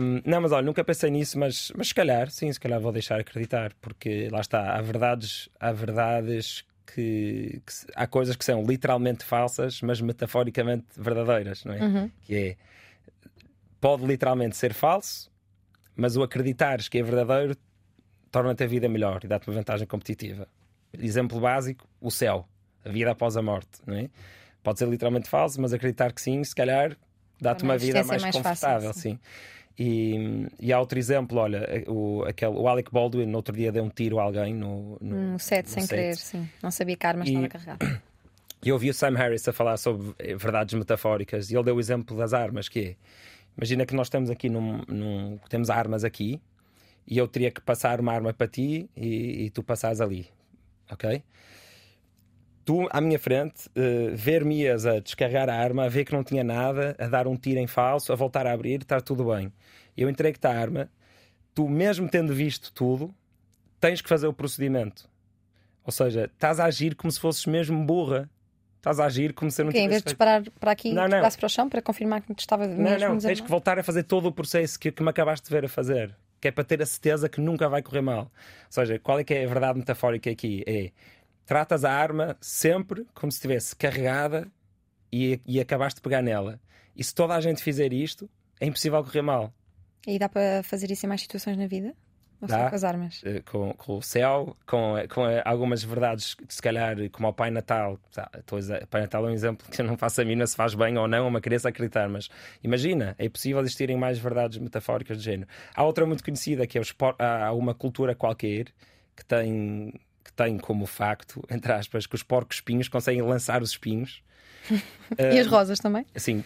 Um, não, mas olha, nunca pensei nisso, mas, mas se calhar, sim, se calhar vou deixar acreditar, porque lá está, há verdades, há verdades que, que, há coisas que são literalmente falsas, mas metaforicamente verdadeiras, não é? Uhum. Que é pode literalmente ser falso, mas o acreditares que é verdadeiro torna-te a vida melhor e dá-te uma vantagem competitiva. Exemplo básico: o céu, a vida após a morte, não é? Pode ser literalmente falso, mas acreditar que sim, se calhar dá-te uma vida mais, mais confortável, fácil, sim. sim. E, e há outro exemplo, olha, o, aquele, o Alec Baldwin no outro dia deu um tiro a alguém no, no, um set, no sem set. querer, sim. Não sabia que a arma estava carregada. E eu ouvi o Sam Harris a falar sobre verdades metafóricas e ele deu o exemplo das armas, que é, imagina que nós estamos aqui num, num temos armas aqui e eu teria que passar uma arma para ti e, e tu passares ali, ok? Tu, à minha frente, uh, ver-me-ias a descarregar a arma, a ver que não tinha nada, a dar um tiro em falso, a voltar a abrir, está tudo bem. Eu entrego-te a arma, tu, mesmo tendo visto tudo, tens que fazer o procedimento. Ou seja, estás a agir como se fosses mesmo burra. Estás a agir como se eu não okay, Em vez de disparar para aqui e para o chão para confirmar que estava mesmo Não, não, tens que voltar a fazer todo o processo que, que me acabaste de ver a fazer que é para ter a certeza que nunca vai correr mal. Ou seja, qual é que é a verdade metafórica aqui? É tratas a arma sempre como se estivesse carregada e, e acabaste de pegar nela. E se toda a gente fizer isto, é impossível correr mal. E dá para fazer isso em mais situações na vida? Só com as armas? Eh, com, com, o céu, com, com algumas verdades, se calhar, como ao Pai Natal. O Pai Natal é um exemplo que eu não faço a mim se faz bem ou não uma criança acreditar, mas imagina, é possível existirem mais verdades metafóricas do género. Há outra muito conhecida que é há uma cultura qualquer que tem, que tem como facto, entre aspas, que os porcos espinhos conseguem lançar os espinhos e as rosas também? Sim.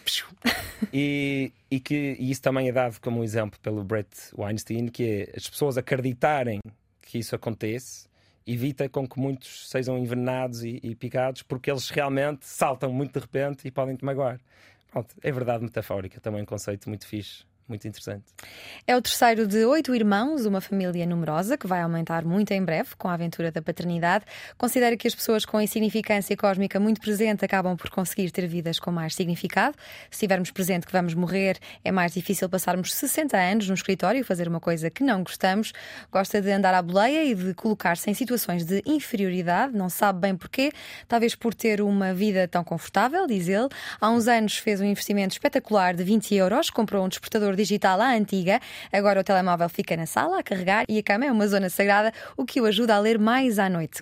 E, e que e isso também é dado como exemplo pelo Brett Weinstein, que é as pessoas acreditarem que isso acontece evita com que muitos sejam envenenados e, e picados porque eles realmente saltam muito de repente e podem te magoar. Pronto, é verdade metafórica, também um conceito muito fixe muito interessante. É o terceiro de oito irmãos, uma família numerosa que vai aumentar muito em breve com a aventura da paternidade. Considera que as pessoas com insignificância cósmica muito presente acabam por conseguir ter vidas com mais significado. Se tivermos presente que vamos morrer, é mais difícil passarmos 60 anos no escritório e fazer uma coisa que não gostamos. Gosta de andar à boleia e de colocar-se em situações de inferioridade, não sabe bem porquê, talvez por ter uma vida tão confortável, diz ele. Há uns anos fez um investimento espetacular de 20 euros, comprou um despertador digital à antiga. Agora o telemóvel fica na sala a carregar e a cama é uma zona sagrada, o que o ajuda a ler mais à noite.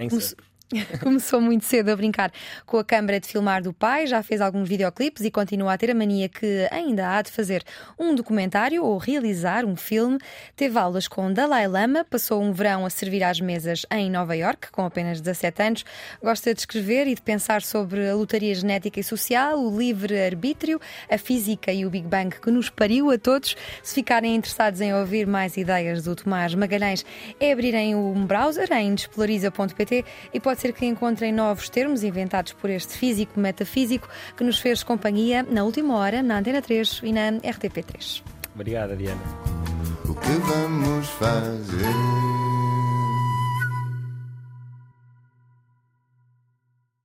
Começou muito cedo a brincar com a câmara de filmar do pai, já fez alguns videoclipes e continua a ter a mania que ainda há de fazer um documentário ou realizar um filme. Teve aulas com Dalai Lama, passou um verão a servir às mesas em Nova York, com apenas 17 anos. Gosta de escrever e de pensar sobre a lotaria genética e social, o livre-arbítrio, a física e o Big Bang que nos pariu a todos. Se ficarem interessados em ouvir mais ideias do Tomás Magalhães, é abrirem um browser em despolariza.pt e pode pode ser que encontrem novos termos inventados por este físico metafísico que nos fez companhia na última hora na Antena 3 e na RTP3. Obrigada, Diana. O que vamos fazer?